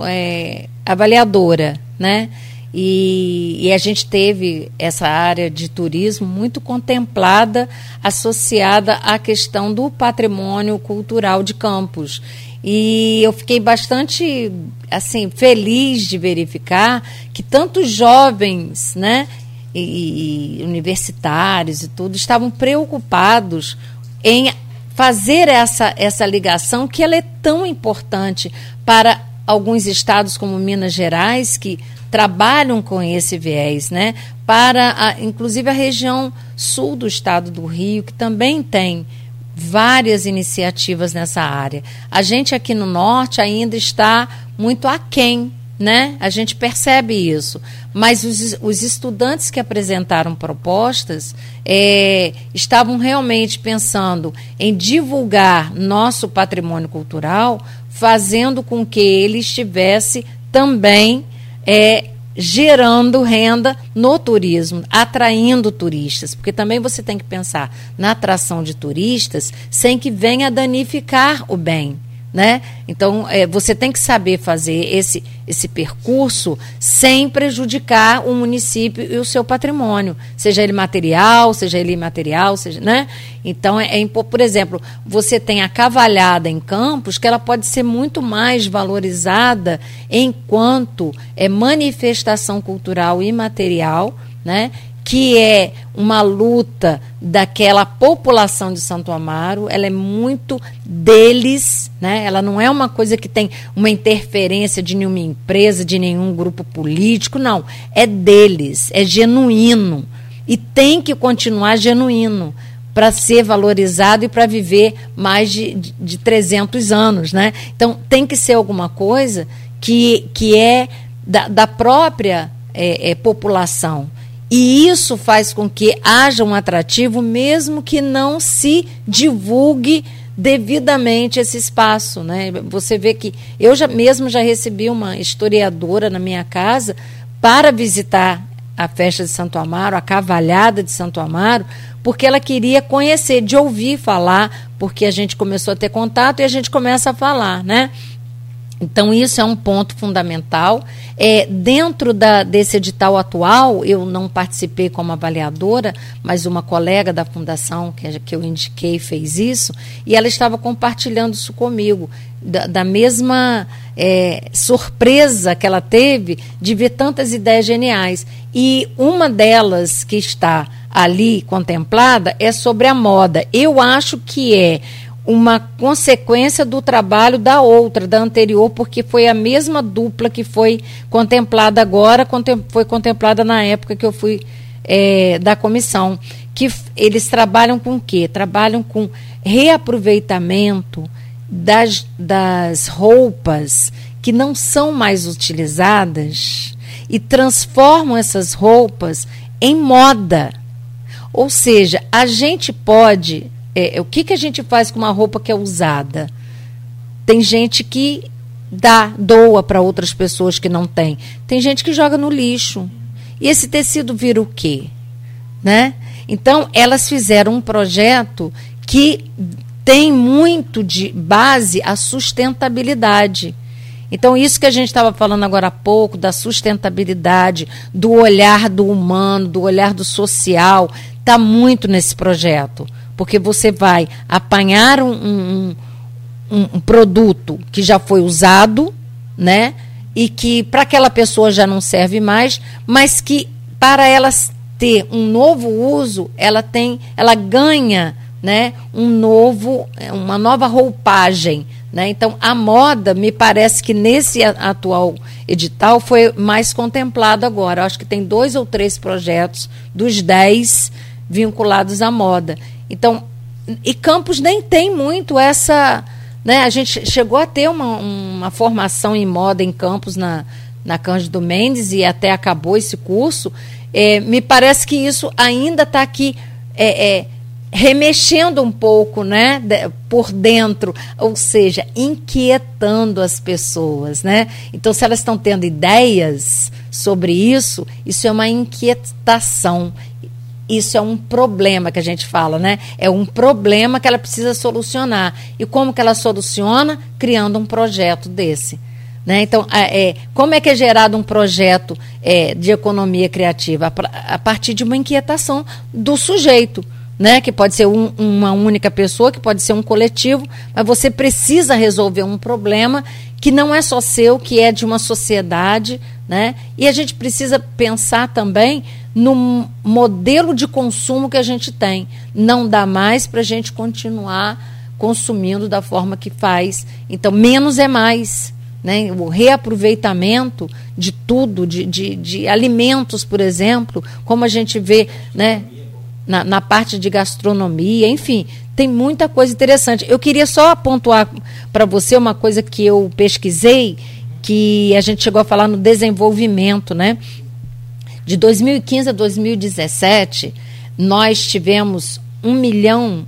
avaliadora, né? E, e, a gente teve essa área de turismo muito contemplada, associada à questão do patrimônio cultural de Campos. E eu fiquei bastante assim feliz de verificar que tantos jovens, né, e, e universitários e tudo estavam preocupados em fazer essa, essa ligação que ela é tão importante para alguns estados como Minas Gerais que trabalham com esse viés, né? Para a, inclusive a região sul do estado do Rio que também tem várias iniciativas nessa área. A gente aqui no norte ainda está muito aquém né? A gente percebe isso. Mas os, os estudantes que apresentaram propostas é, estavam realmente pensando em divulgar nosso patrimônio cultural, fazendo com que ele estivesse também é, gerando renda no turismo, atraindo turistas, porque também você tem que pensar na atração de turistas sem que venha danificar o bem né? Então, é, você tem que saber fazer esse, esse percurso sem prejudicar o município e o seu patrimônio, seja ele material, seja ele imaterial, seja, né? Então, é, é, por exemplo, você tem a cavalhada em Campos, que ela pode ser muito mais valorizada enquanto é manifestação cultural imaterial, né? Que é uma luta daquela população de Santo Amaro, ela é muito deles, né? Ela não é uma coisa que tem uma interferência de nenhuma empresa, de nenhum grupo político, não. É deles, é genuíno e tem que continuar genuíno para ser valorizado e para viver mais de, de, de 300 anos, né? Então tem que ser alguma coisa que, que é da, da própria é, é, população e isso faz com que haja um atrativo, mesmo que não se divulgue devidamente esse espaço, né? Você vê que eu já mesmo já recebi uma historiadora na minha casa para visitar a festa de Santo Amaro, a cavalhada de Santo Amaro, porque ela queria conhecer, de ouvir falar, porque a gente começou a ter contato e a gente começa a falar, né? Então, isso é um ponto fundamental. É, dentro da, desse edital atual, eu não participei como avaliadora, mas uma colega da fundação que, que eu indiquei fez isso, e ela estava compartilhando isso comigo, da, da mesma é, surpresa que ela teve de ver tantas ideias geniais. E uma delas que está ali contemplada é sobre a moda. Eu acho que é uma consequência do trabalho da outra, da anterior, porque foi a mesma dupla que foi contemplada agora, foi contemplada na época que eu fui é, da comissão. Que eles trabalham com o quê? Trabalham com reaproveitamento das, das roupas que não são mais utilizadas e transformam essas roupas em moda. Ou seja, a gente pode é, o que, que a gente faz com uma roupa que é usada? Tem gente que dá, doa para outras pessoas que não tem. Tem gente que joga no lixo. E esse tecido vira o quê? Né? Então, elas fizeram um projeto que tem muito de base a sustentabilidade. Então, isso que a gente estava falando agora há pouco, da sustentabilidade, do olhar do humano, do olhar do social, está muito nesse projeto porque você vai apanhar um, um, um, produto que já foi usado, né? E que para aquela pessoa já não serve mais, mas que para ela ter um novo uso, ela tem, ela ganha, né? Um novo, uma nova roupagem, né? Então, a moda, me parece que nesse atual edital foi mais contemplado agora. Eu acho que tem dois ou três projetos dos dez vinculados à moda. Então, e Campos nem tem muito essa. Né, a gente chegou a ter uma, uma formação em moda em Campos na, na Cândido Mendes e até acabou esse curso. É, me parece que isso ainda está aqui é, é, remexendo um pouco né, de, por dentro, ou seja, inquietando as pessoas. Né? Então, se elas estão tendo ideias sobre isso, isso é uma inquietação isso é um problema que a gente fala, né? É um problema que ela precisa solucionar. E como que ela soluciona? Criando um projeto desse. Né? Então, é, como é que é gerado um projeto é, de economia criativa? A, partir de uma inquietação do sujeito, né? que pode ser um, uma única pessoa, que pode ser um coletivo, mas você precisa resolver um problema que não é só seu, que é de uma sociedade. Né? E a gente precisa pensar também no modelo de consumo que a gente tem. Não dá mais para a gente continuar consumindo da forma que faz. Então, menos é mais né? o reaproveitamento de tudo, de, de, de, alimentos, por exemplo, como a gente vê né? na, na parte de gastronomia, enfim, tem muita coisa interessante. Eu queria só pontuar para você uma coisa que eu pesquisei, que a gente chegou a falar no desenvolvimento, né? De 2015 a 2017, nós tivemos 1 milhão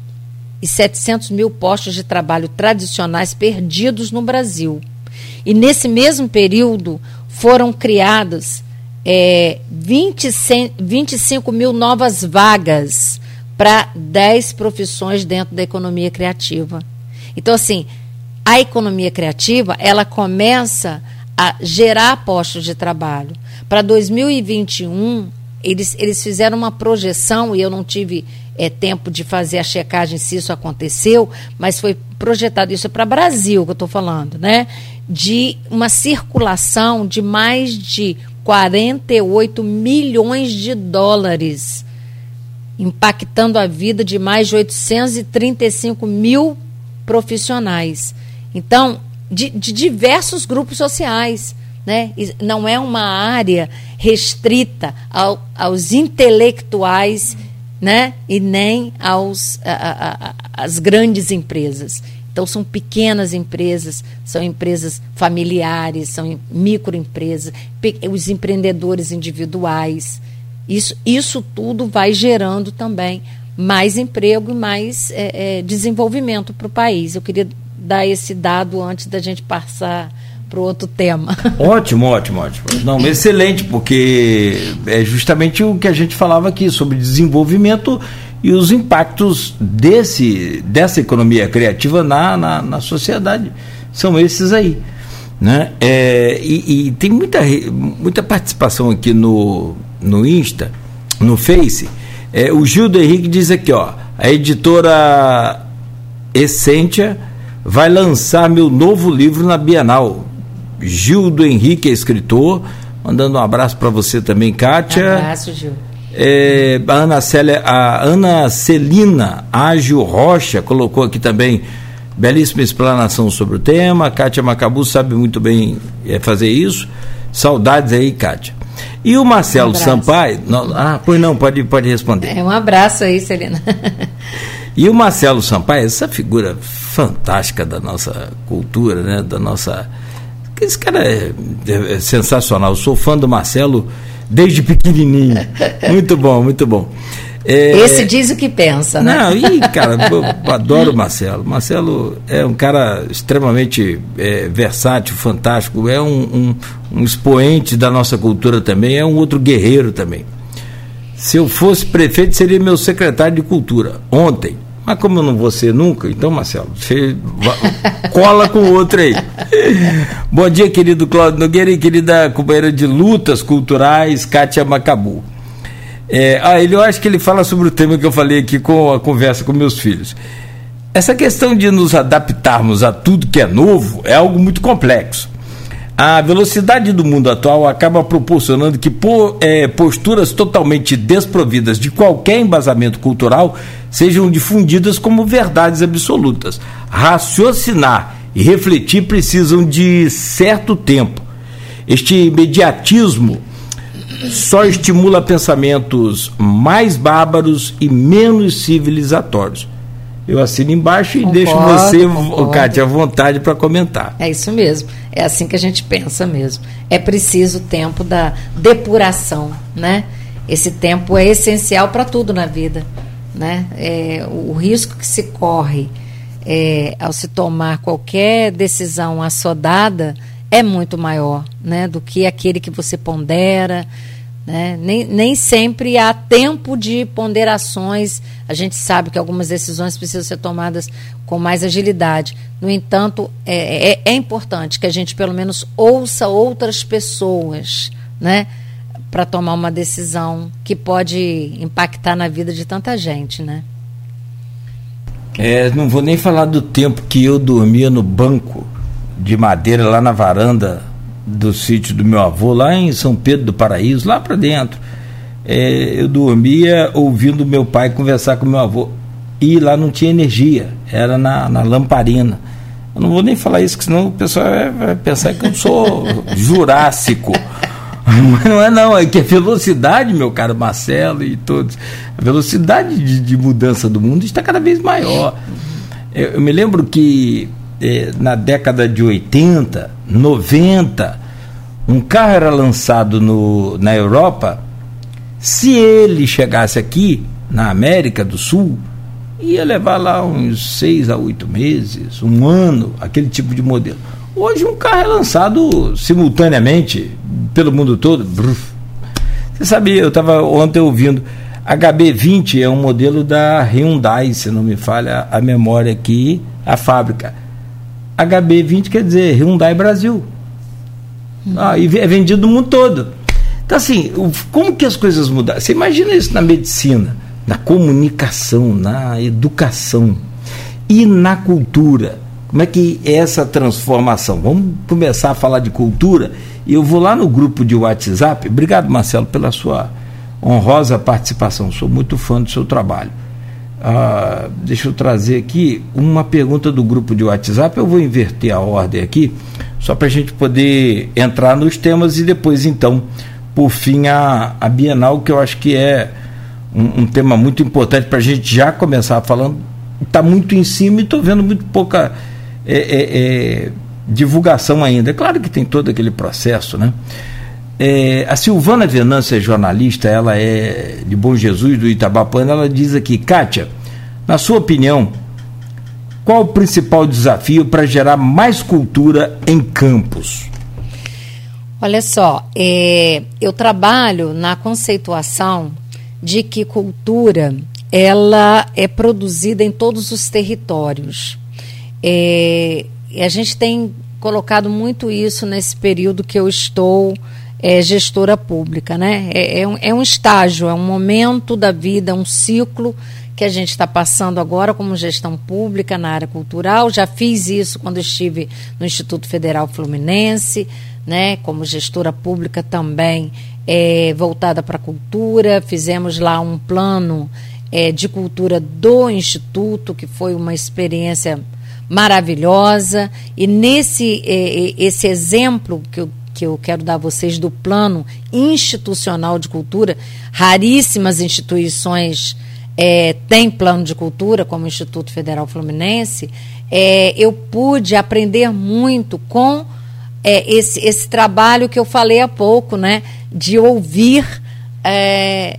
e 700 mil postos de trabalho tradicionais perdidos no Brasil. E nesse mesmo período foram criadas é, 20, 25 mil novas vagas para 10 profissões dentro da economia criativa. Então, assim, a economia criativa, ela começa a gerar postos de trabalho. Para 2021, eles, eles fizeram uma projeção, e eu não tive é, tempo de fazer a checagem se isso aconteceu, mas foi projetado isso é para Brasil que eu estou falando, né? De uma circulação de mais de 48 milhões de dólares, impactando a vida de mais de 835 mil profissionais. Então, de, de diversos grupos sociais. Né? Não é uma área restrita ao, aos intelectuais né? e nem aos, a, a, as grandes empresas. Então, são pequenas empresas, são empresas familiares, são microempresas, os empreendedores individuais. Isso, isso tudo vai gerando também mais emprego e mais é, é, desenvolvimento para o país. Eu queria dar esse dado antes da gente passar para o outro tema. Ótimo, ótimo, ótimo. Não, excelente, porque é justamente o que a gente falava aqui sobre desenvolvimento e os impactos desse, dessa economia criativa na, na, na sociedade. São esses aí. Né? É, e, e, tem muita, muita participação aqui no, no Insta, no Face. É, o Gildo Henrique diz aqui, ó, a editora Essentia vai lançar meu novo livro na Bienal. Gildo Henrique é escritor. Mandando um abraço para você também, Kátia. Um abraço, Gil. É, a, Ana Célia, a Ana Celina Ágil Rocha colocou aqui também belíssima explanação sobre o tema. Kátia Macabu sabe muito bem é, fazer isso. Saudades aí, Kátia. E o Marcelo um Sampaio. Não, ah, pois não, pode, pode responder. É, um abraço aí, Celina. e o Marcelo Sampaio, essa figura fantástica da nossa cultura, né, da nossa esse cara é, é, sensacional. Eu sou fã do Marcelo desde pequenininho. Muito bom, muito bom. É, Esse diz o que pensa, né? Não, e, cara, eu adoro o Marcelo. Marcelo é um cara extremamente é, versátil, fantástico, é um, um, um, expoente da nossa cultura também, é um outro guerreiro também. Se eu fosse prefeito, seria meu secretário de cultura. Ontem, mas como eu não vou ser nunca, então, Marcelo, você cola com o outro aí. Bom dia, querido Cláudio Nogueira e querida companheira de lutas culturais, Kátia Macabu. É, ah, ele, eu acho que ele fala sobre o tema que eu falei aqui com a conversa com meus filhos. Essa questão de nos adaptarmos a tudo que é novo é algo muito complexo. A velocidade do mundo atual acaba proporcionando que por, é, posturas totalmente desprovidas de qualquer embasamento cultural sejam difundidas como verdades absolutas. Raciocinar e refletir precisam de certo tempo. Este imediatismo só estimula pensamentos mais bárbaros e menos civilizatórios. Eu assino embaixo concordo, e deixo você, concordo. Kátia, à vontade para comentar. É isso mesmo. É assim que a gente pensa mesmo. É preciso o tempo da depuração, né? Esse tempo é essencial para tudo na vida, né? É, o risco que se corre é, ao se tomar qualquer decisão assodada é muito maior, né? Do que aquele que você pondera, Né? Nem, nem sempre há tempo de ponderações. A gente sabe que algumas decisões precisam ser tomadas com mais agilidade. No entanto, é, é, é importante que a gente, pelo menos, ouça outras pessoas né? para tomar uma decisão que pode impactar na vida de tanta gente. Né? É, não vou nem falar do tempo que eu dormia no banco de madeira lá na varanda do sítio do meu avô, lá em São Pedro do Paraíso, lá para dentro. É, eu dormia ouvindo meu pai conversar com meu avô. E lá não tinha energia, era na, na lamparina. Eu não vou nem falar isso, que senão o pessoal vai, pensar que eu sou jurássico. Não é não, é que a velocidade, meu caro Marcelo e todos, a velocidade de, de mudança do mundo está cada vez maior. Eu, eu me lembro que eh, na década de 80, 90, um carro era lançado no, na Europa, se ele chegasse aqui, na América do Sul, ia levar lá uns seis a oito meses, um ano, aquele tipo de modelo. Hoje um carro é lançado simultaneamente pelo mundo todo. Você sabia, eu estava ontem ouvindo, HB20 é um modelo da Hyundai, se não me falha a memória aqui, a fábrica. HB20 quer dizer Hyundai Brasil. Ah, e é vendido no mundo todo. Então, assim, como que as coisas mudaram? Você imagina isso na medicina, na comunicação, na educação e na cultura. Como é que é essa transformação? Vamos começar a falar de cultura. E eu vou lá no grupo de WhatsApp. Obrigado, Marcelo, pela sua honrosa participação. Sou muito fã do seu trabalho. Ah, deixa eu trazer aqui uma pergunta do grupo de WhatsApp. Eu vou inverter a ordem aqui, só para a gente poder entrar nos temas e depois, então, por fim, a, a Bienal, que eu acho que é um, um tema muito importante para a gente já começar falando. Está muito em cima e estou vendo muito pouca é, é, é, divulgação ainda. É claro que tem todo aquele processo, né? É, a Silvana Venância é jornalista, ela é de Bom Jesus, do Itabapana, ela diz aqui, Kátia, na sua opinião, qual o principal desafio para gerar mais cultura em campos? Olha só, é, eu trabalho na conceituação de que cultura ela é produzida em todos os territórios. É, a gente tem colocado muito isso nesse período que eu estou é, gestora pública, né? É, é, um, é um estágio, é um momento da vida, um ciclo que a gente está passando agora como gestão pública na área cultural. Já fiz isso quando estive no Instituto Federal Fluminense, né? Como gestora pública também é, voltada para a cultura. Fizemos lá um plano é, de cultura do Instituto, que foi uma experiência maravilhosa. E nesse é, é esse exemplo que eu que eu quero dar a vocês do plano institucional de cultura. Raríssimas instituições é, têm plano de cultura, como o Instituto Federal Fluminense. É, eu pude aprender muito com é, esse, esse trabalho que eu falei há pouco, né? De ouvir é,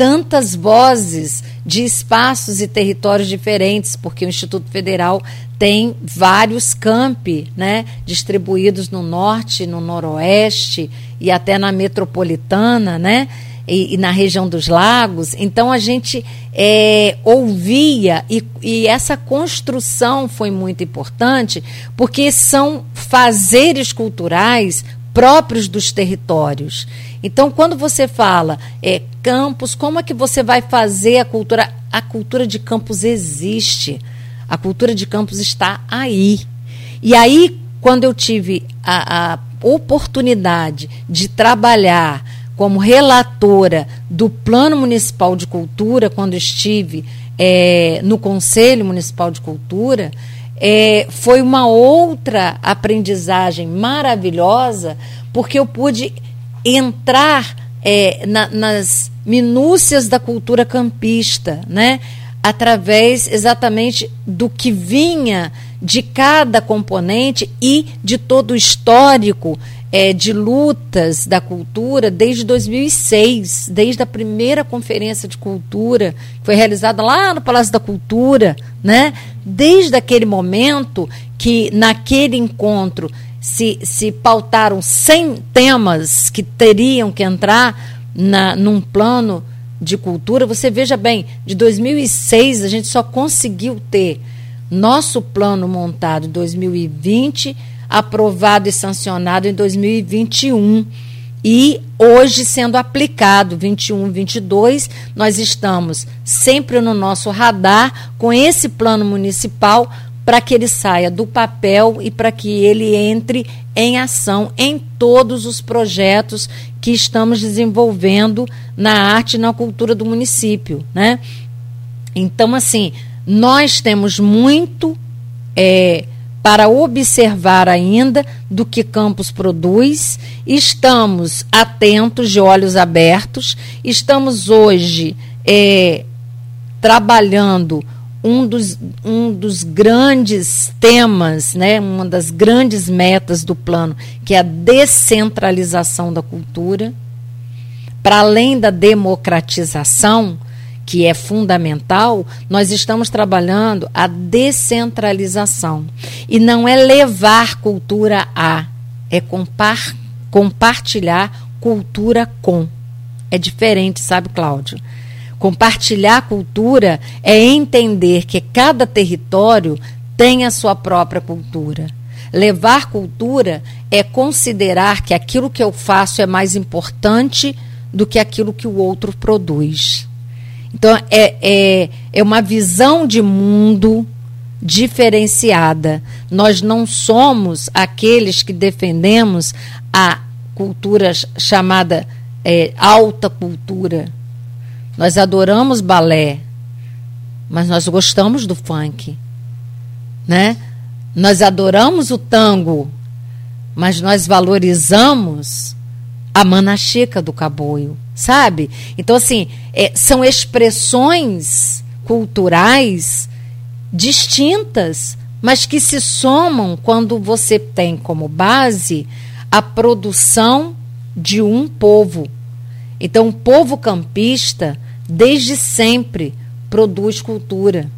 tantas vozes de espaços e territórios diferentes, porque o Instituto Federal tem vários campi, né, distribuídos no norte, no noroeste e até na metropolitana, né, e, e na região dos lagos. Então a gente é, ouvia e, e essa construção foi muito importante, porque são fazeres culturais próprios dos territórios. Então, quando você fala é, campos, como é que você vai fazer a cultura? A cultura de campos existe. A cultura de campos está aí. E aí, quando eu tive a, a oportunidade de trabalhar como relatora do Plano Municipal de Cultura, quando estive é, no Conselho Municipal de Cultura, é, foi uma outra aprendizagem maravilhosa, porque eu pude entrar é, na, nas minúcias da cultura campista, né? através exatamente do que vinha de cada componente e de todo o histórico é, de lutas da cultura desde 2006, desde a primeira conferência de cultura que foi realizada lá no Palácio da Cultura, né? Desde aquele momento que naquele encontro se, se pautaram 100 temas que teriam que entrar na, num plano de cultura, você veja bem, de 2006 a gente só conseguiu ter nosso plano montado em 2020, aprovado e sancionado em 2021 e hoje sendo aplicado 21, 22, nós estamos sempre no nosso radar com esse plano municipal para que ele saia do papel e para que ele entre em ação em todos os projetos que estamos desenvolvendo na arte e na cultura do município, né? Então, assim, nós temos muito é, para observar ainda do que Campos produz. Estamos atentos, de olhos abertos. Estamos hoje é, trabalhando um dos, um dos grandes temas, né, uma das grandes metas do plano, que é a descentralização da cultura. Para além da democratização, que é fundamental, nós estamos trabalhando a descentralização. E não é levar cultura a, é compar, compartilhar cultura com. É diferente, sabe, Cláudio? Compartilhar cultura é entender que cada território tem a sua própria cultura. Levar cultura é considerar que aquilo que eu faço é mais importante do que aquilo que o outro produz. Então, é, é, é uma visão de mundo diferenciada. Nós não somos aqueles que defendemos a cultura chamada é, alta cultura. Nós adoramos balé, mas nós gostamos do funk, né? Nós adoramos o tango, mas nós valorizamos a manachica do caboio sabe? Então, assim, é, são expressões culturais distintas, mas que se somam quando você tem como base a produção de um povo. Então, o povo campista, desde sempre, produz cultura.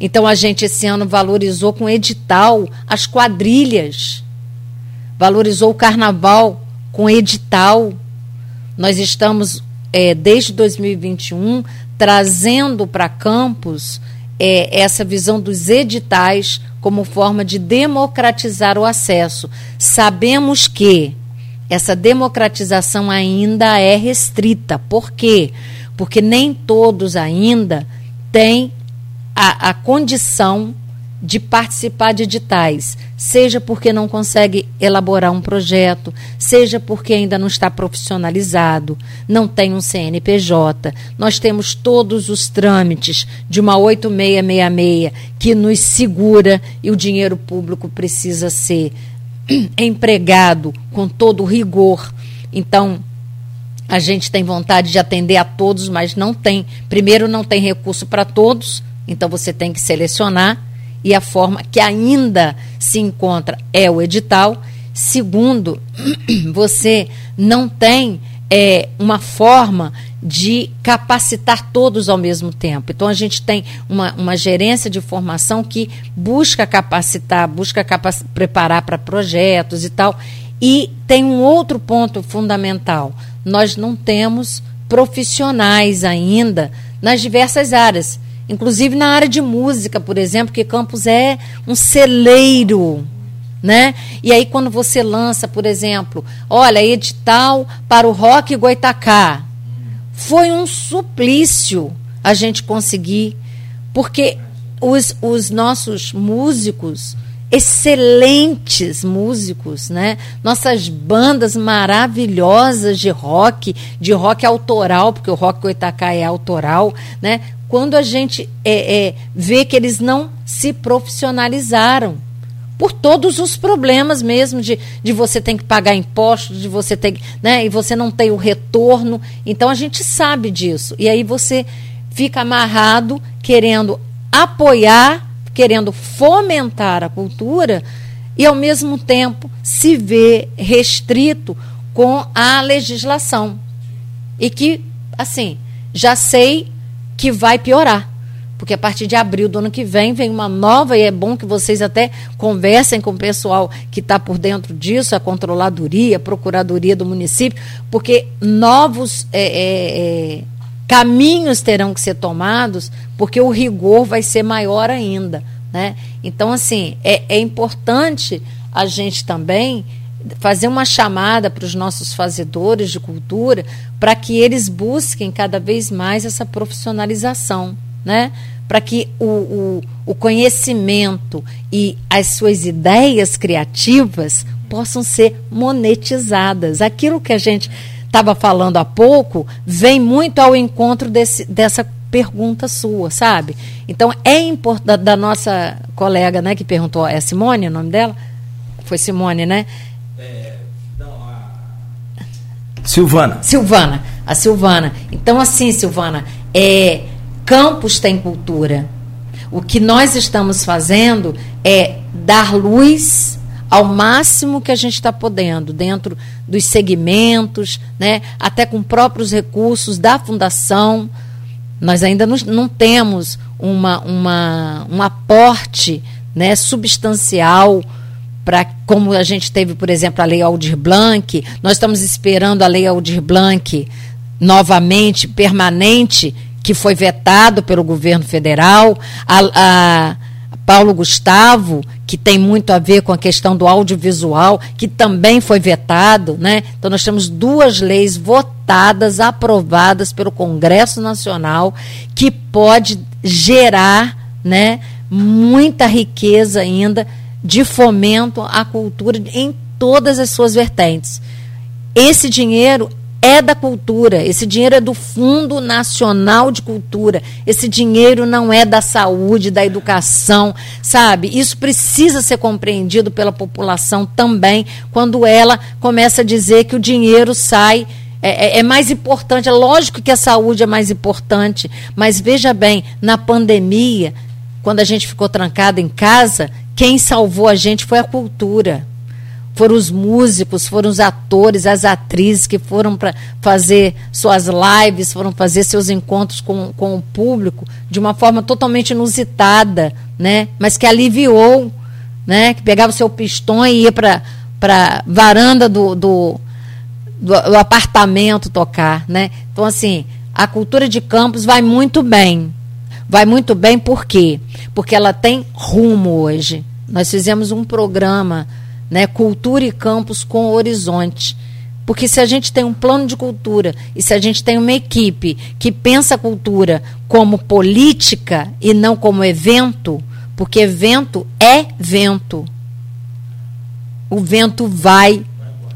Então, a gente esse ano valorizou com edital as quadrilhas, valorizou o carnaval com edital nós estamos, é, desde 2021, trazendo para Campos é, essa visão dos editais como forma de democratizar o acesso. Sabemos que essa democratização ainda é restrita. Por quê? Porque nem todos ainda têm a, a condição de participar de editais, seja porque não consegue elaborar um projeto, seja porque ainda não está profissionalizado, não tem um CNPJ. Nós temos todos os trâmites de uma 8666 que nos segura e o dinheiro público precisa ser empregado com todo rigor. Então, a gente tem vontade de atender a todos, mas não tem. Primeiro, não tem recurso para todos, então você tem que selecionar e a forma que ainda se encontra é o edital. Segundo, você não tem é, uma forma de capacitar todos ao mesmo tempo. Então, a gente tem uma, uma gerência de formação que busca capacitar, busca capac preparar para projetos e tal. E tem um outro ponto fundamental: nós não temos profissionais ainda nas diversas áreas inclusive na área de música, por exemplo, que Campos é um celeiro, né? E aí quando você lança, por exemplo, olha, edital para o rock Goitacá, foi um suplício a gente conseguir, porque os, os nossos músicos, excelentes músicos, né? Nossas bandas maravilhosas de rock, de rock autoral, porque o rock Goitacá é autoral, né? quando a gente é, é, vê que eles não se profissionalizaram por todos os problemas mesmo de, de você ter que pagar impostos, de você ter, né, e você não tem o retorno. Então a gente sabe disso. E aí você fica amarrado querendo apoiar, querendo fomentar a cultura e ao mesmo tempo se vê restrito com a legislação. E que, assim, já sei que vai piorar. porque a partir de abril do ano que vem vem uma nova e é bom que vocês até conversem com o pessoal que está por dentro disso, a controladoria, a procuradoria do município, porque novos é, é, é, caminhos terão que ser tomados, porque o rigor vai ser maior ainda. Né? Então, assim, é, é importante a gente também fazer uma chamada para os nossos fazedores de cultura para que eles busquem cada vez mais essa profissionalização, né? Para que o, o, o, conhecimento e as suas ideias criativas possam ser monetizadas. Aquilo que a gente estava falando há pouco vem muito ao encontro desse, dessa pergunta sua, sabe? Então é importante da nossa colega, né, que perguntou, é Simone o nome dela? Foi Simone, né? É, não, a... Silvana. Silvana, a Silvana. Então assim, Silvana, é Campos tem cultura. O que nós estamos fazendo é dar luz ao máximo que a gente está podendo, dentro dos segmentos, né, até com próprios recursos da fundação, nós ainda não, não temos uma, uma, um aporte né, substancial para como a gente teve, por exemplo, a Lei Aldir Blanc. Nós estamos esperando a Lei Aldir Blanc novamente, permanente, que foi vetado pelo governo federal. A, a, Paulo Gustavo, que tem muito a ver com a questão do audiovisual, que também foi vetado, né? Então nós temos duas leis votadas, aprovadas pelo Congresso Nacional, que pode gerar, né, muita riqueza ainda de fomento à cultura em todas as suas vertentes. Esse dinheiro é da cultura, esse dinheiro é do Fundo Nacional de Cultura, esse dinheiro não é da saúde, da educação, sabe? Isso precisa ser compreendido pela população também, quando ela começa a dizer que o dinheiro sai. É, é, é mais importante, é lógico que a saúde é mais importante, mas veja bem, na pandemia, quando a gente ficou trancado em casa, quem salvou a gente foi a cultura foram os músicos, foram os atores, as atrizes que foram para fazer suas lives, foram fazer seus encontros com, com o público de uma forma totalmente inusitada, né? Mas que aliviou, né? Que pegava o seu pistão e ia para para varanda do, do, do, do apartamento tocar, né? Então assim, a cultura de campos vai muito bem. Vai muito bem por quê? Porque ela tem rumo hoje. Nós fizemos um programa né? Cultura e campus com horizonte. Porque se a gente tem um plano de cultura e se a gente tem uma equipe que pensa a cultura como política e não como evento, porque evento é vento. O vento vai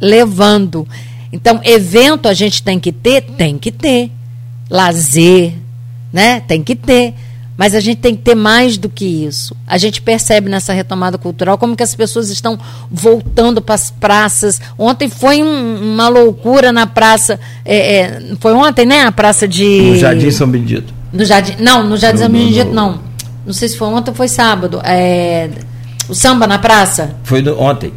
levando. Então, evento a gente tem que ter? Tem que ter. Lazer, né? Tem que ter. Mas a gente tem que ter mais do que isso. A gente percebe nessa retomada cultural como que as pessoas estão voltando para as praças. Ontem foi um, uma loucura na praça. É, é, foi ontem, né? A praça de. No Jardim São Benedito. No Jardim. Não, no Jardim no, São Benedito, no, não. Não sei se foi ontem ou foi sábado. É, o samba na praça? Foi ontem.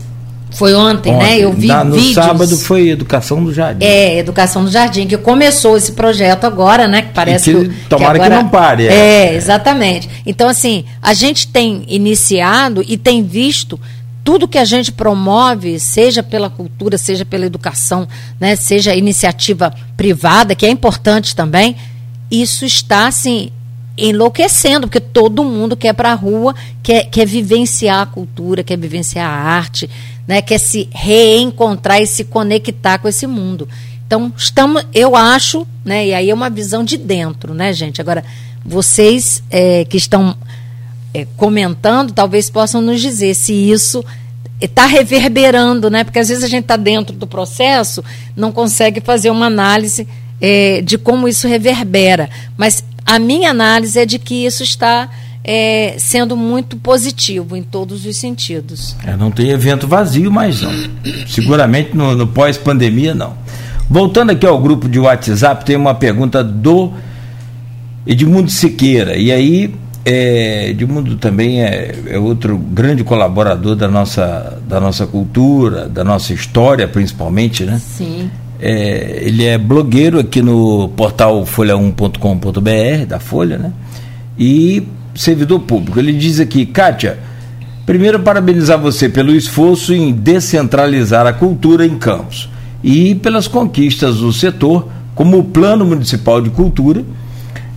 Foi ontem, né? ontem, né? Eu vi Na, no vídeos. sábado foi Educação do Jardim. É, Educação do Jardim, que começou esse projeto agora, né? Que parece que, que, tomara que, agora, que não pare. É. é, exatamente. Então, assim, a gente tem iniciado e tem visto tudo que a gente promove, seja pela cultura, seja pela educação, né, seja iniciativa privada, que é importante também, isso está assim enlouquecendo, porque todo mundo quer para a rua, quer, quer vivenciar a cultura, quer vivenciar a arte, né, quer se reencontrar e se conectar com esse mundo. Então, estamos, eu acho, né, e aí é uma visão de dentro, né, gente? Agora, vocês é, que estão é, comentando, talvez possam nos dizer se isso está reverberando, né? Porque às vezes a gente está dentro do processo, não consegue fazer uma análise é, de como isso reverbera. Mas a minha análise é de que isso está é, sendo muito positivo em todos os sentidos. É, não tem evento vazio, mas não. Seguramente no, no pós-pandemia, não. Voltando aqui ao grupo de WhatsApp, tem uma pergunta do Edmundo Siqueira. E aí, é, Edmundo também é, é, outro grande colaborador da nossa, da nossa cultura, da nossa história, principalmente, né? Sim. É, ele é blogueiro aqui no portal folha1.com.br, da Folha, né? e servidor público. Ele diz aqui, Kátia, primeiro parabenizar você pelo esforço em descentralizar a cultura em Campos e pelas conquistas do setor, como o Plano Municipal de Cultura,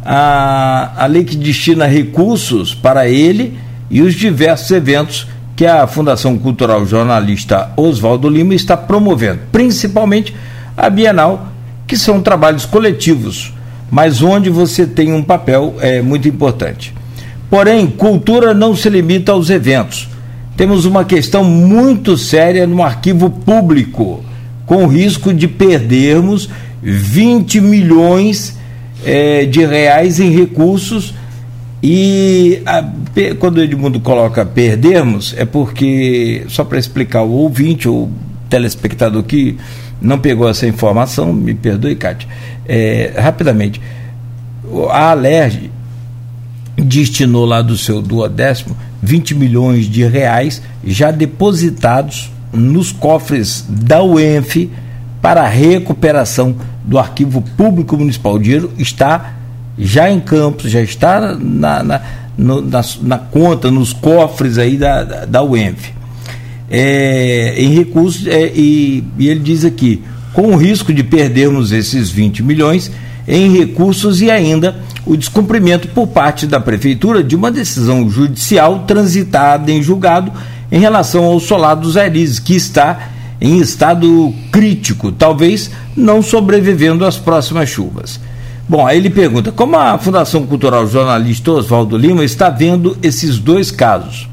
a, a lei que destina recursos para ele e os diversos eventos que a Fundação Cultural Jornalista Oswaldo Lima está promovendo, principalmente a Bienal, que são trabalhos coletivos, mas onde você tem um papel é, muito importante. Porém, cultura não se limita aos eventos. Temos uma questão muito séria no arquivo público, com o risco de perdermos 20 milhões é, de reais em recursos. E a, quando o Edmundo coloca perdermos, é porque, só para explicar o ouvinte ou telespectador que não pegou essa informação, me perdoe, Cátia, é, rapidamente. A Alerj destinou lá do seu duodécimo 20 milhões de reais já depositados nos cofres da UENF para a recuperação do arquivo público municipal. O dinheiro está já em campos, já está na, na, no, na, na conta, nos cofres aí da, da, UENF. É, em recursos, é, e, e ele diz aqui, com o risco de perdermos esses 20 milhões em recursos e ainda o descumprimento por parte da Prefeitura de uma decisão judicial transitada em julgado em relação ao solar dos Arizes, que está em estado crítico, talvez não sobrevivendo às próximas chuvas. Bom, aí ele pergunta: como a Fundação Cultural Jornalista Oswaldo Lima está vendo esses dois casos?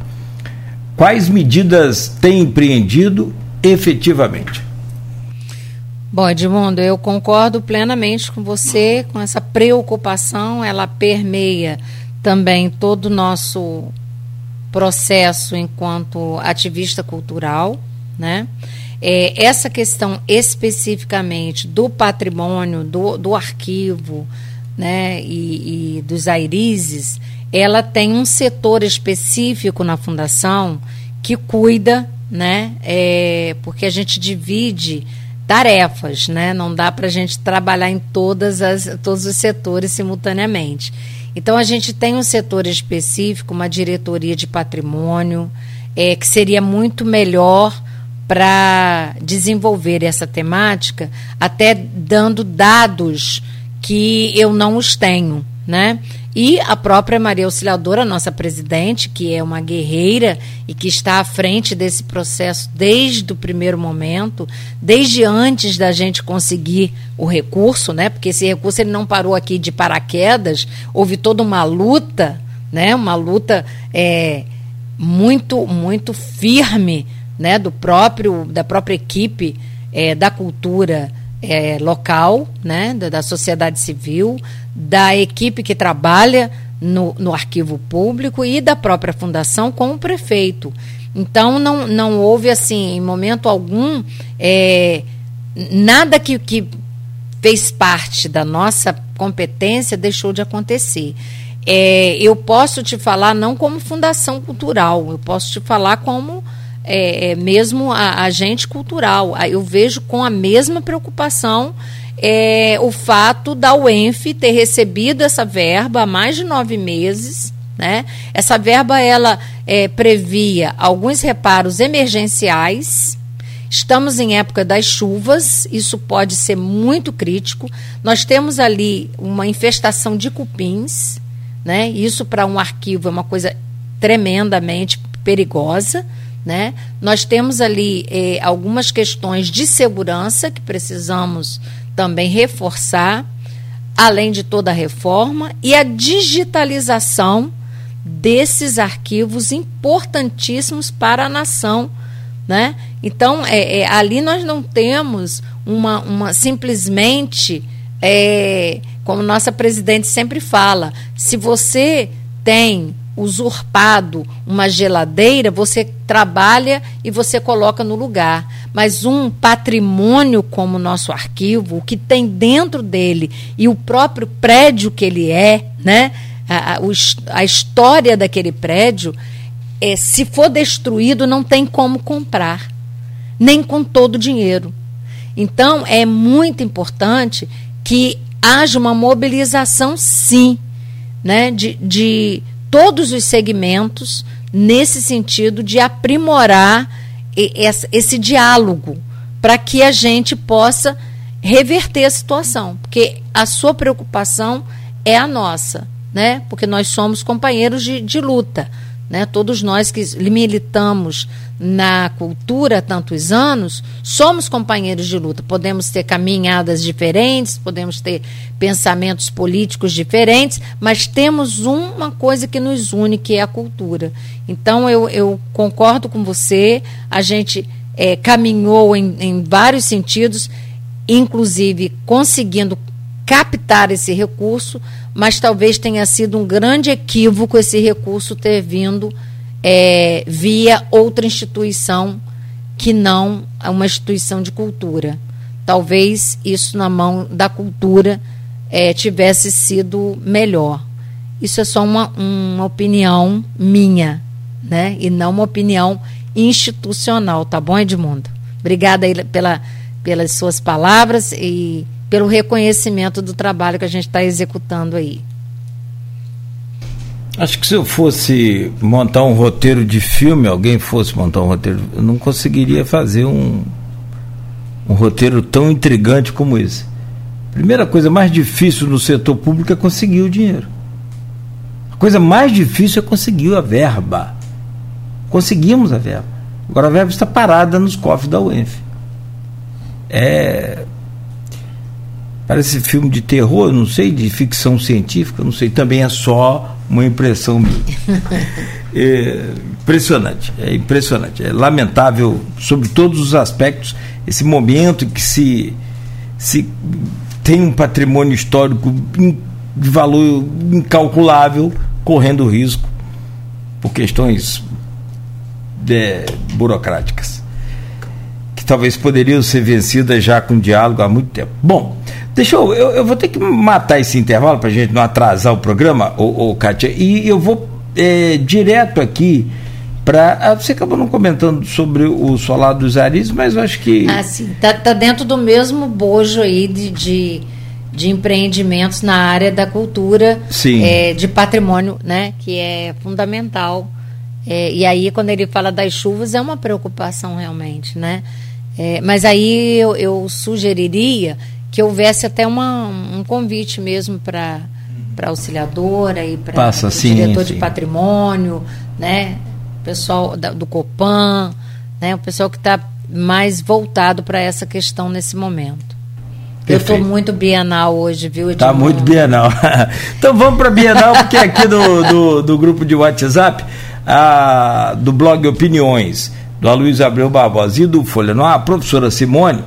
Quais medidas tem empreendido efetivamente? Bom, Edmundo, eu concordo plenamente com você, com essa preocupação, ela permeia também todo o nosso processo enquanto ativista cultural, né? É, essa questão especificamente do patrimônio, do, do arquivo, né, e, e dos airizes, ela tem um setor específico na fundação que cuida, né, é, porque a gente divide tarefas, né? Não dá para a gente trabalhar em todas as, todos os setores simultaneamente. Então a gente tem um setor específico, uma diretoria de patrimônio, é, que seria muito melhor para desenvolver essa temática, até dando dados que eu não os tenho, né? E a própria Maria Auxiliadora, nossa presidente, que é uma guerreira e que está à frente desse processo desde o primeiro momento, desde antes da gente conseguir o recurso, né? Porque esse recurso ele não parou aqui de paraquedas, houve toda uma luta, né? Uma luta é, muito muito firme, né? Do próprio da própria equipe é, da cultura é, local, né? Da, da sociedade civil da equipe que trabalha no, no arquivo público e da própria fundação com o prefeito. Então, não, não houve, assim, em momento algum, é, nada que, que fez parte da nossa competência deixou de acontecer. É, eu posso te falar não como fundação cultural, eu posso te falar como é, é mesmo a, agente cultural. Eu vejo com a mesma preocupação é, o fato da UENF ter recebido essa verba há mais de nove meses. Né? Essa verba ela é, previa alguns reparos emergenciais. Estamos em época das chuvas, isso pode ser muito crítico. Nós temos ali uma infestação de cupins, né? Isso para um arquivo é uma coisa tremendamente perigosa. Né? Nós temos ali eh, algumas questões de segurança que precisamos também reforçar, além de toda a reforma, e a digitalização desses arquivos importantíssimos para a nação. Né? Então, é, é ali nós não temos uma, uma simplesmente, é, como nossa presidente sempre fala, se você tem usurpado uma geladeira, você trabalha e você coloca no lugar. Mas um patrimônio como o nosso arquivo, o que tem dentro dele e o próprio prédio que ele é, né? A, a, a história daquele prédio, é, se for destruído, não tem como comprar, nem com todo o dinheiro. Então, é muito importante que haja uma mobilização, sim, né, de, de todos os segmentos nesse sentido de aprimorar esse, diálogo para que a gente possa reverter a situação, porque a sua preocupação é a nossa, né? Porque nós somos companheiros de, de luta. Né? Todos nós que militamos na cultura há tantos anos, somos companheiros de luta. Podemos ter caminhadas diferentes, podemos ter pensamentos políticos diferentes, mas temos uma coisa que nos une, que é a cultura. Então, eu, eu concordo com você, a gente é, caminhou em, em vários sentidos, inclusive conseguindo captar esse recurso, mas talvez tenha sido um grande equívoco esse recurso ter vindo é, via outra instituição que não uma instituição de cultura. Talvez isso na mão da cultura é, tivesse sido melhor. Isso é só uma, uma opinião minha, né? E não uma opinião institucional, tá bom, Edmundo? Obrigada pela, pelas suas palavras e pelo reconhecimento do trabalho que a gente está executando aí. Acho que se eu fosse montar um roteiro de filme, alguém fosse montar um roteiro, eu não conseguiria fazer um, um roteiro tão intrigante como esse. Primeira coisa mais difícil no setor público é conseguir o dinheiro. A coisa mais difícil é conseguir a verba. Conseguimos a verba. Agora a verba está parada nos cofres da UENF. É, Parece filme de terror, não sei, de ficção científica, não sei, também é só uma impressão minha. é impressionante, é impressionante, é lamentável sobre todos os aspectos esse momento que se, se tem um patrimônio histórico de valor incalculável correndo risco por questões de, burocráticas que talvez poderiam ser vencidas já com diálogo há muito tempo. Bom, Deixa eu, eu, eu, vou ter que matar esse intervalo para a gente não atrasar o programa, ô, ô Kátia, e eu vou é, direto aqui para. Ah, você acabou não comentando sobre o solar dos Aris, mas eu acho que. Ah, sim. Tá, tá dentro do mesmo bojo aí de, de, de empreendimentos na área da cultura, é, de patrimônio, né? Que é fundamental. É, e aí, quando ele fala das chuvas, é uma preocupação realmente, né? É, mas aí eu, eu sugeriria que houvesse até uma, um convite mesmo para para auxiliadora e para o diretor sim. de patrimônio, né, pessoal da, do Copan, né, o pessoal que está mais voltado para essa questão nesse momento. Perfeito. Eu estou muito bienal hoje, viu? Está muito bienal. então vamos para bienal, porque aqui do, do, do, grupo de WhatsApp, a, do blog Opiniões, do Aloysio Abreu Barbosa e do Folha no a professora Simone,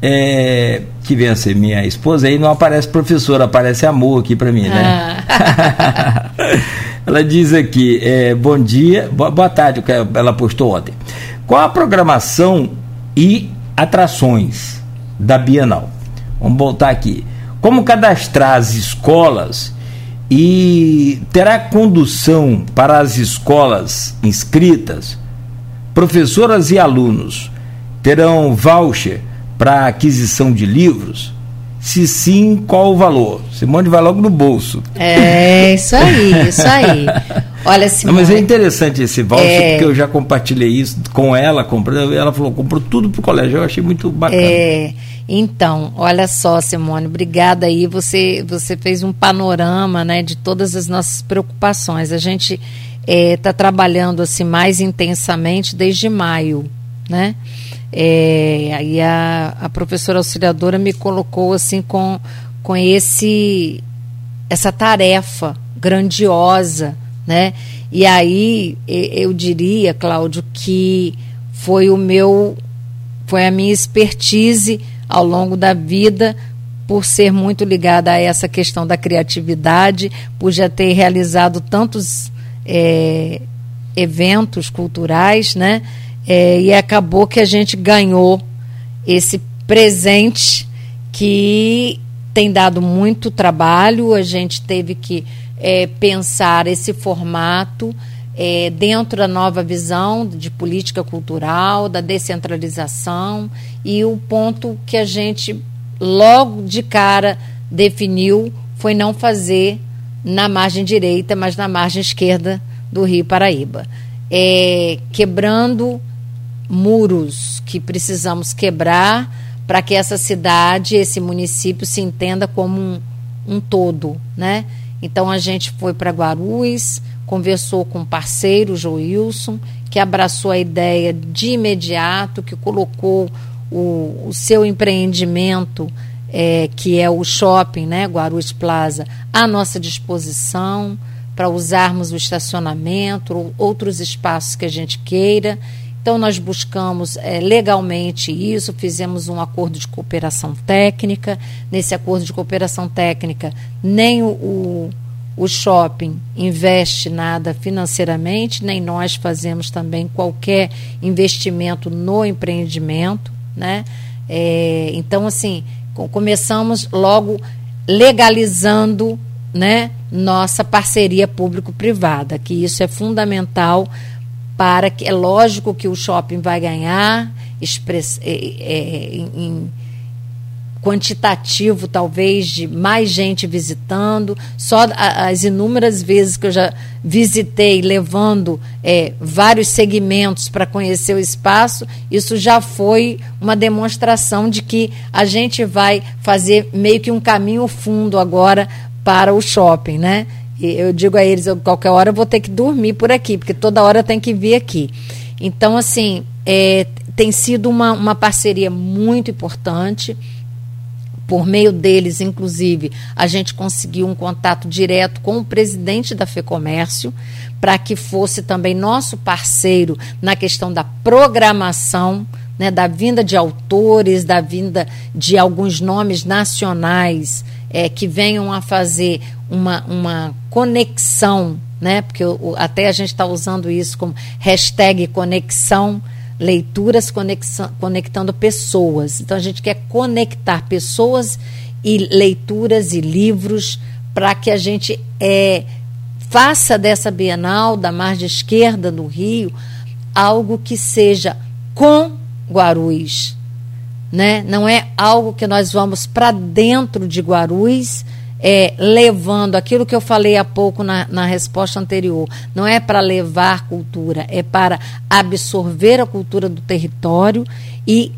é, que vem a ser minha esposa, aí não aparece professora, aparece amor aqui para mim, né? Ah. ela diz aqui, é, bom dia, boa, boa tarde, que ela postou ontem. Qual a programação e atrações da Bienal? Vamos voltar aqui. Como cadastrar as escolas e terá condução para as escolas inscritas? Professoras e alunos terão voucher para aquisição de livros? Se sim, qual o valor? Simone vai logo no bolso. É, isso aí, isso aí. Olha, Simone. Não, mas é interessante esse voucher, é... porque eu já compartilhei isso com ela, comprando, ela falou, comprou tudo para o colégio, eu achei muito bacana. É, então, olha só, Simone, obrigada aí, você, você fez um panorama, né, de todas as nossas preocupações. A gente está é, trabalhando, assim, mais intensamente desde maio, né, é, aí a, a professora auxiliadora me colocou assim com, com esse essa tarefa grandiosa, né? E aí eu diria, Cláudio, que foi o meu foi a minha expertise ao longo da vida por ser muito ligada a essa questão da criatividade, por já ter realizado tantos é, eventos culturais, né? É, e acabou que a gente ganhou esse presente que tem dado muito trabalho. A gente teve que é, pensar esse formato é, dentro da nova visão de política cultural, da descentralização e o ponto que a gente logo de cara definiu foi não fazer na margem direita, mas na margem esquerda do Rio Paraíba. É, quebrando muros que precisamos quebrar para que essa cidade, esse município se entenda como um, um todo, né? Então a gente foi para Guarulhos, conversou com o parceiro Joilson, que abraçou a ideia de imediato, que colocou o, o seu empreendimento, é, que é o shopping, né, Guarulhos Plaza, à nossa disposição para usarmos o estacionamento, ou outros espaços que a gente queira. Então, nós buscamos é, legalmente isso, fizemos um acordo de cooperação técnica. Nesse acordo de cooperação técnica, nem o, o, o shopping investe nada financeiramente, nem nós fazemos também qualquer investimento no empreendimento. Né? É, então, assim, começamos logo legalizando né, nossa parceria público-privada, que isso é fundamental para que é lógico que o shopping vai ganhar express, é, é, em, quantitativo talvez de mais gente visitando só as inúmeras vezes que eu já visitei levando é, vários segmentos para conhecer o espaço isso já foi uma demonstração de que a gente vai fazer meio que um caminho fundo agora para o shopping, né? Eu digo a eles, eu, qualquer hora eu vou ter que dormir por aqui, porque toda hora tem que vir aqui. Então, assim, é, tem sido uma, uma parceria muito importante. Por meio deles, inclusive, a gente conseguiu um contato direto com o presidente da FEComércio, para que fosse também nosso parceiro na questão da programação, né, da vinda de autores, da vinda de alguns nomes nacionais é, que venham a fazer uma, uma conexão, né? Porque o, até a gente está usando isso como hashtag conexão, leituras conexão, conectando pessoas. Então a gente quer conectar pessoas e leituras e livros para que a gente é, faça dessa Bienal da margem esquerda do Rio algo que seja com Guarulhos, né? Não é algo que nós vamos para dentro de Guarulhos, é, levando aquilo que eu falei há pouco na, na resposta anterior. Não é para levar cultura, é para absorver a cultura do território e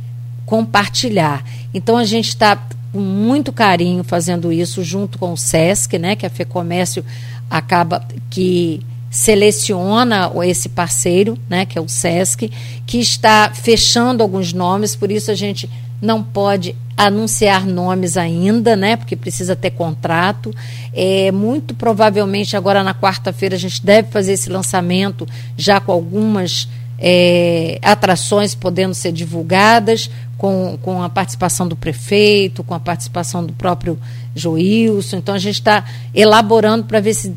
compartilhar. Então a gente está com muito carinho fazendo isso junto com o SESC, né? Que a FEComércio acaba que seleciona esse parceiro, né, que é o SESC, que está fechando alguns nomes, por isso a gente não pode anunciar nomes ainda, né? Porque precisa ter contrato. É, muito provavelmente agora na quarta-feira a gente deve fazer esse lançamento já com algumas é, atrações podendo ser divulgadas, com, com a participação do prefeito, com a participação do próprio Joilson. Então a gente está elaborando para ver se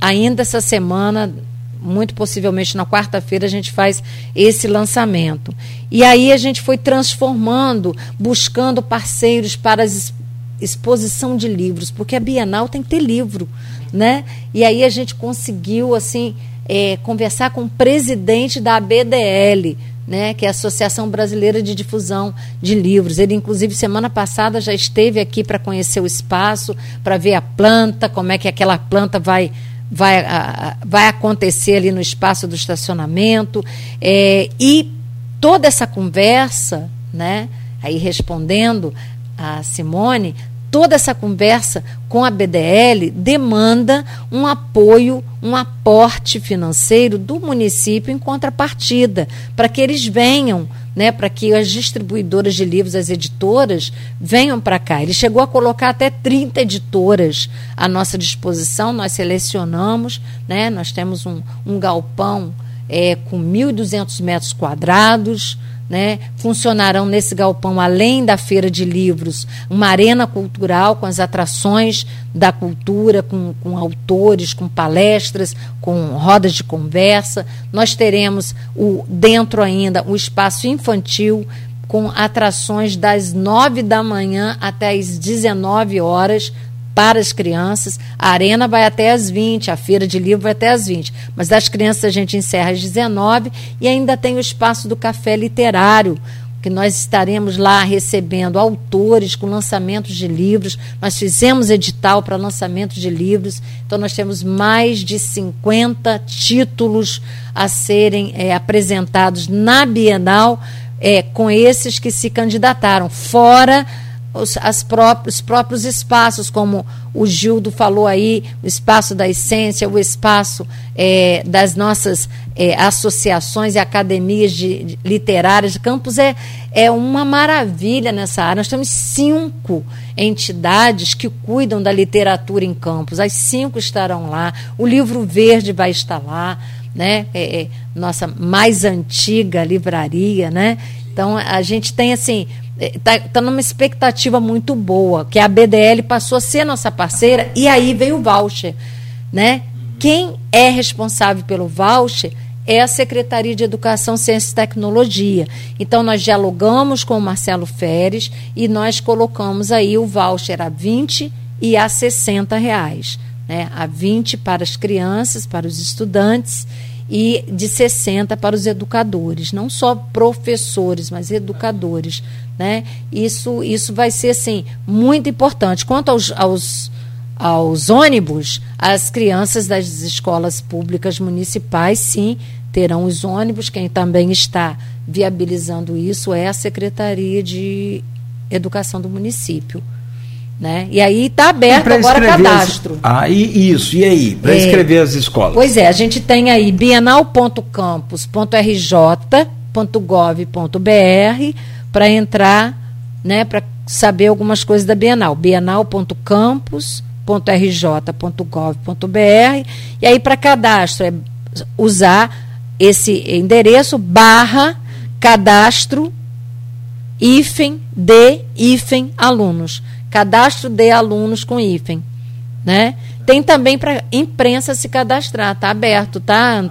ainda essa semana muito possivelmente na quarta-feira a gente faz esse lançamento. E aí a gente foi transformando, buscando parceiros para a exposição de livros, porque a Bienal tem que ter livro, né? E aí a gente conseguiu assim é, conversar com o presidente da ABDL, né, que é a Associação Brasileira de Difusão de Livros. Ele, inclusive, semana passada já esteve aqui para conhecer o espaço, para ver a planta, como é que aquela planta vai vai, vai acontecer ali no espaço do estacionamento. É, e toda essa conversa, né, aí respondendo a Simone, toda essa conversa com a BDL demanda um apoio, um aporte financeiro do município em contrapartida, para que eles venham né, para que as distribuidoras de livros, as editoras, venham para cá. Ele chegou a colocar até 30 editoras à nossa disposição, nós selecionamos, né, nós temos um, um galpão é, com 1.200 metros quadrados, né? Funcionarão nesse galpão, além da feira de livros, uma arena cultural com as atrações da cultura, com, com autores, com palestras, com rodas de conversa. Nós teremos o dentro ainda o espaço infantil com atrações das nove da manhã até as 19 horas para as crianças. A arena vai até às 20, a feira de livro vai até às 20. Mas das crianças a gente encerra às 19 e ainda tem o espaço do café literário, que nós estaremos lá recebendo autores com lançamentos de livros. Nós fizemos edital para lançamento de livros, então nós temos mais de 50 títulos a serem é, apresentados na Bienal é, com esses que se candidataram, fora os, as próprios, os próprios espaços, como o Gildo falou aí, o espaço da essência, o espaço é, das nossas é, associações e academias de, de, literárias. Campos é, é uma maravilha nessa área. Nós temos cinco entidades que cuidam da literatura em Campos. As cinco estarão lá. O livro verde vai estar lá. Né? É, é, nossa mais antiga livraria, né? Então a gente tem assim está é, tá numa expectativa muito boa, que a BDL passou a ser nossa parceira e aí veio o voucher, né? Quem é responsável pelo voucher é a Secretaria de Educação, Ciência e Tecnologia. Então nós dialogamos com o Marcelo Feres e nós colocamos aí o voucher a 20 e a 60 reais, né? A 20 para as crianças, para os estudantes e de 60 para os educadores, não só professores, mas educadores, né? Isso, isso vai ser assim muito importante. Quanto aos, aos, aos ônibus, as crianças das escolas públicas municipais, sim, terão os ônibus. Quem também está viabilizando isso é a Secretaria de Educação do município. Né? E aí está aberto agora cadastro. As... Ah, e isso, e aí? Para é, escrever as escolas? Pois é, a gente tem aí bienal.campus.rj.gov.br para entrar, né, para saber algumas coisas da Bienal. bienal.campus.rj.gov.br e aí para cadastro é usar esse endereço barra cadastro hífen de hífen alunos. Cadastro de alunos com hífen, né? Tem também para imprensa se cadastrar, tá aberto, tá?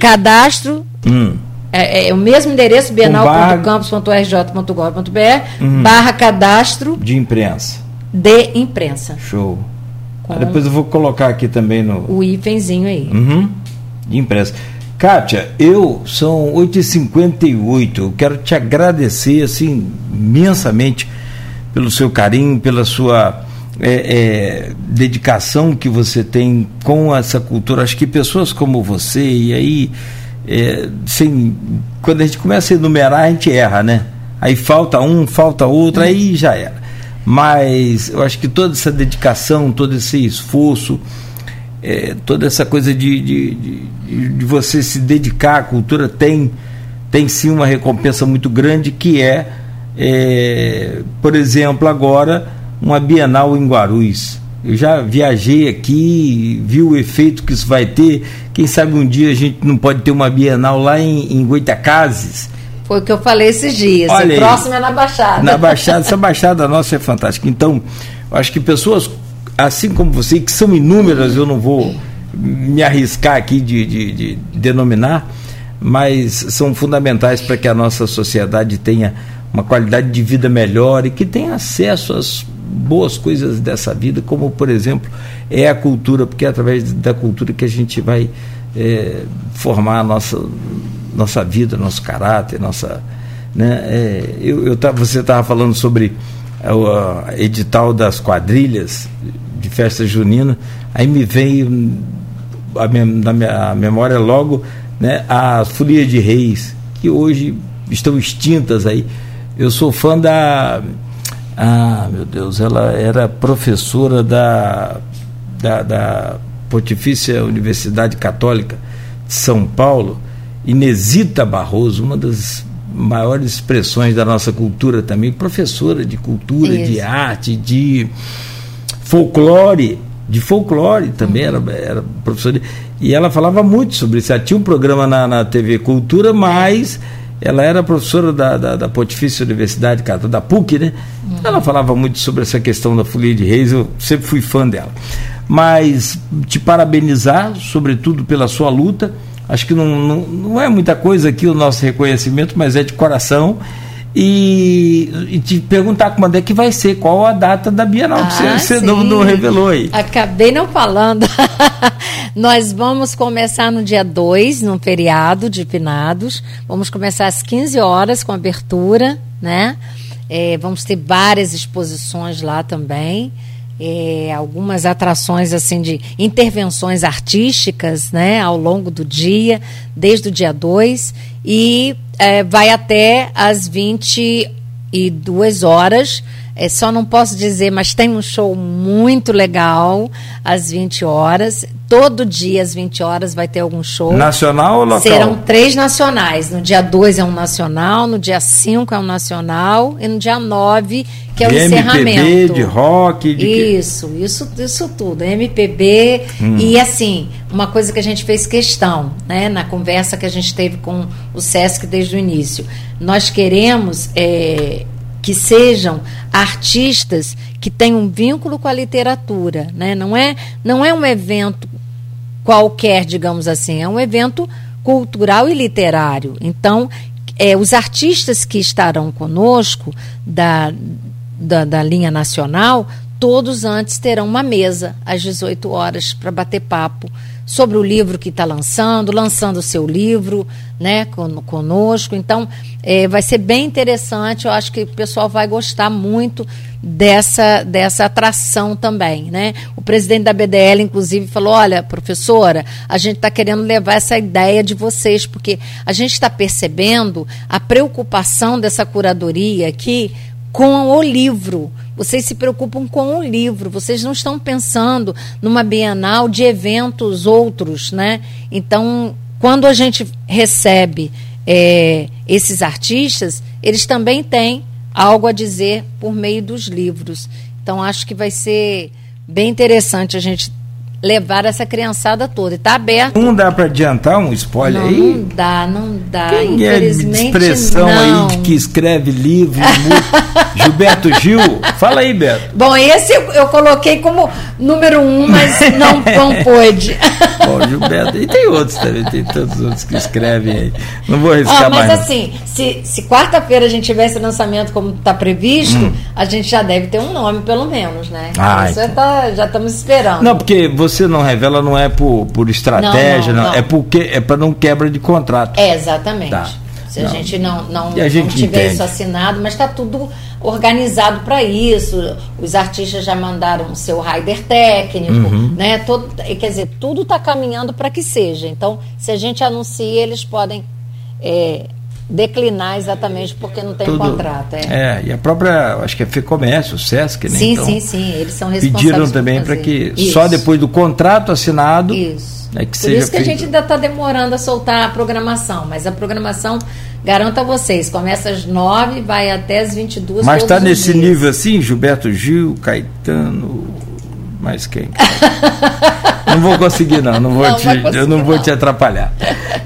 Cadastro hum é, é, o mesmo endereço, bienal.campus.rj.gov.br, uhum. barra cadastro de imprensa. De imprensa. Show. Ah, depois eu vou colocar aqui também no. O ifenzinho aí. Uhum. De imprensa. Kátia, eu são 8h58. Eu quero te agradecer assim imensamente pelo seu carinho, pela sua é, é, dedicação que você tem com essa cultura. Acho que pessoas como você, e aí é, quando a gente começa a enumerar, a gente erra, né? Aí falta um, falta outro, aí já era. Mas eu acho que toda essa dedicação, todo esse esforço, é, toda essa coisa de, de, de, de, você se dedicar à cultura tem, tem sim uma recompensa muito grande, que é, é por exemplo, agora uma Bienal em Guarulhos. Eu já viajei aqui, vi o efeito que isso vai ter. Quem sabe um dia a gente não pode ter uma Bienal lá em, em Goitacazes. Foi o que eu falei esses dias. Olha o próximo é na Baixada. Na Baixada, essa Baixada nossa é fantástica. Então, acho que pessoas assim como você, que são inúmeras, eu não vou me arriscar aqui de, de, de denominar, mas são fundamentais para que a nossa sociedade tenha uma qualidade de vida melhor e que tenha acesso às boas coisas dessa vida, como por exemplo é a cultura, porque é através da cultura que a gente vai é, formar a nossa, nossa vida, nosso caráter, nossa. Né, é, eu, eu tava, você estava falando sobre o edital das quadrilhas de festa junina, aí me veio a na minha memória logo né, as folias de reis, que hoje estão extintas aí. Eu sou fã da ah, meu Deus, ela era professora da, da, da Pontifícia Universidade Católica de São Paulo, Inesita Barroso, uma das maiores expressões da nossa cultura também, professora de cultura, Isso. de arte, de folclore, de folclore também, uhum. era, era professora. E ela falava muito sobre isso. Ela tinha um programa na, na TV Cultura, mas ela era professora da, da, da Pontifícia Universidade da PUC, né? Uhum. Ela falava muito sobre essa questão da Folia de Reis, eu sempre fui fã dela. Mas te parabenizar, sobretudo pela sua luta. Acho que não, não, não é muita coisa aqui o nosso reconhecimento, mas é de coração. E, e, te perguntar quando é que vai ser, qual a data da Bienal, ah, que você, você não, não, revelou aí. Acabei não falando. Nós vamos começar no dia 2, no feriado de finados. Vamos começar às 15 horas com abertura, né? É, vamos ter várias exposições lá também. É, algumas atrações assim de intervenções artísticas né, ao longo do dia, desde o dia 2, e é, vai até as 22 horas é, só não posso dizer, mas tem um show muito legal às 20 horas. Todo dia às 20 horas vai ter algum show. Nacional ou local? Serão três nacionais. No dia 2 é um nacional, no dia 5 é um nacional e no dia 9 que é o de encerramento. MPB, de rock, de Isso, que? isso, isso tudo. MPB hum. e assim, uma coisa que a gente fez questão, né, na conversa que a gente teve com o SESC desde o início. Nós queremos é, que sejam artistas que tenham um vínculo com a literatura, né? Não é não é um evento qualquer, digamos assim, é um evento cultural e literário. Então, é, os artistas que estarão conosco da, da, da linha nacional, todos antes terão uma mesa às 18 horas para bater papo sobre o livro que está lançando, lançando o seu livro, né, conosco. Então, é, vai ser bem interessante. Eu acho que o pessoal vai gostar muito dessa, dessa atração também, né? O presidente da BDL, inclusive, falou: olha, professora, a gente está querendo levar essa ideia de vocês, porque a gente está percebendo a preocupação dessa curadoria aqui com o livro. Vocês se preocupam com o livro, vocês não estão pensando numa bienal de eventos outros, né? Então, quando a gente recebe é, esses artistas, eles também têm algo a dizer por meio dos livros. Então, acho que vai ser bem interessante a gente levar essa criançada toda. E está aberto. Não dá para adiantar um spoiler não, aí? Não dá, não dá. Quem é de expressão não. aí de que escreve livro? Gilberto Gil? Fala aí, Beto. Bom, esse eu, eu coloquei como número um, mas não, não pôde. Bom, Gilberto. E tem outros também, tem tantos outros que escrevem aí. Não vou arriscar ah, mas mais. Mas assim, se, se quarta-feira a gente tiver esse lançamento como está previsto, hum. a gente já deve ter um nome, pelo menos, né? Ah, Isso então. tá, já estamos esperando. Não, porque você você não revela não é por, por estratégia, não, não, não. é porque é para não quebra de contrato. É, exatamente. Tá. Se a gente não, não, a gente não tiver entende. isso assinado, mas está tudo organizado para isso. Os artistas já mandaram o seu rider técnico, uhum. né? Todo, quer dizer, tudo está caminhando para que seja. Então, se a gente anuncia, eles podem é, declinar exatamente porque não tem Tudo, contrato. É. é, e a própria, acho que é FEComércio, o SESC, né? Sim, então, sim, sim, eles são responsáveis. Pediram também para que isso. só depois do contrato assinado. Isso. Né, que Por isso que feito. a gente ainda está demorando a soltar a programação, mas a programação, garanto a vocês, começa às 9 vai até às 22 Mas está nesse dias. nível assim, Gilberto Gil, Caetano, mais quem? não vou conseguir, não. não, vou não te, eu não, não vou te atrapalhar.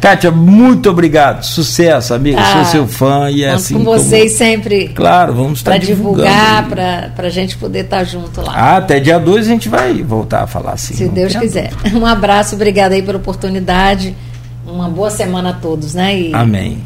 Kátia, muito obrigado. Sucesso, amiga. Ah, Sou seu fã e é assim. com vocês como... sempre. Claro, vamos estar divulgar, para a gente poder estar junto lá. Ah, até dia 2 a gente vai voltar a falar assim. Se Deus quiser. Um abraço, obrigada aí pela oportunidade. Uma boa semana a todos, né? E Amém.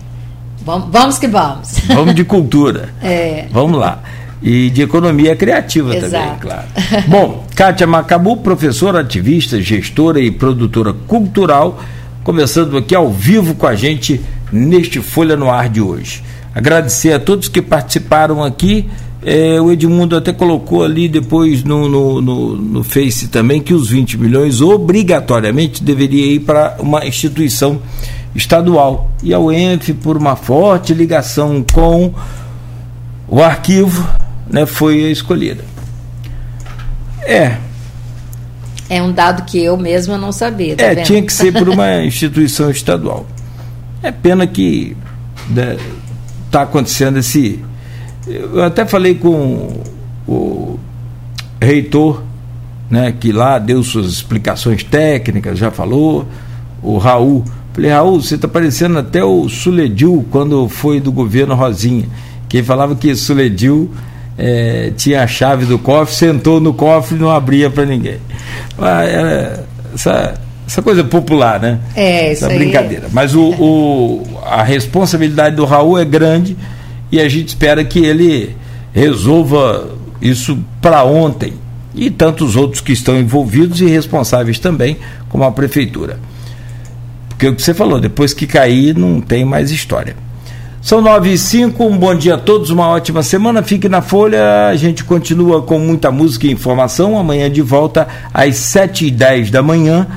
Vamos, vamos que vamos. Vamos de cultura. é. Vamos lá e de economia criativa Exato. também, claro. Bom, Kátia Macabu, professora, ativista, gestora e produtora cultural, começando aqui ao vivo com a gente neste Folha no Ar de hoje. Agradecer a todos que participaram aqui. É, o Edmundo até colocou ali depois no, no, no, no Face também que os 20 milhões obrigatoriamente deveria ir para uma instituição estadual. E a UENF, por uma forte ligação com o arquivo, né, foi escolhida. É. É um dado que eu mesma não sabia. Tá é, vendo? tinha que ser por uma instituição estadual. É pena que está né, tá acontecendo esse. Eu até falei com o reitor, né, que lá deu suas explicações técnicas, já falou, o Raul. Falei, Raul, você está parecendo até o Suledil quando foi do governo Rosinha. Que falava que Suledil é, tinha a chave do cofre, sentou no cofre e não abria para ninguém. Era essa, essa coisa popular, né? É, isso essa brincadeira. Mas o, o, a responsabilidade do Raul é grande e a gente espera que ele resolva isso para ontem e tantos outros que estão envolvidos e responsáveis também, como a prefeitura. Porque o que você falou, depois que cair, não tem mais história. São nove e cinco, um bom dia a todos, uma ótima semana. Fique na Folha, a gente continua com muita música e informação. Amanhã de volta às sete e dez da manhã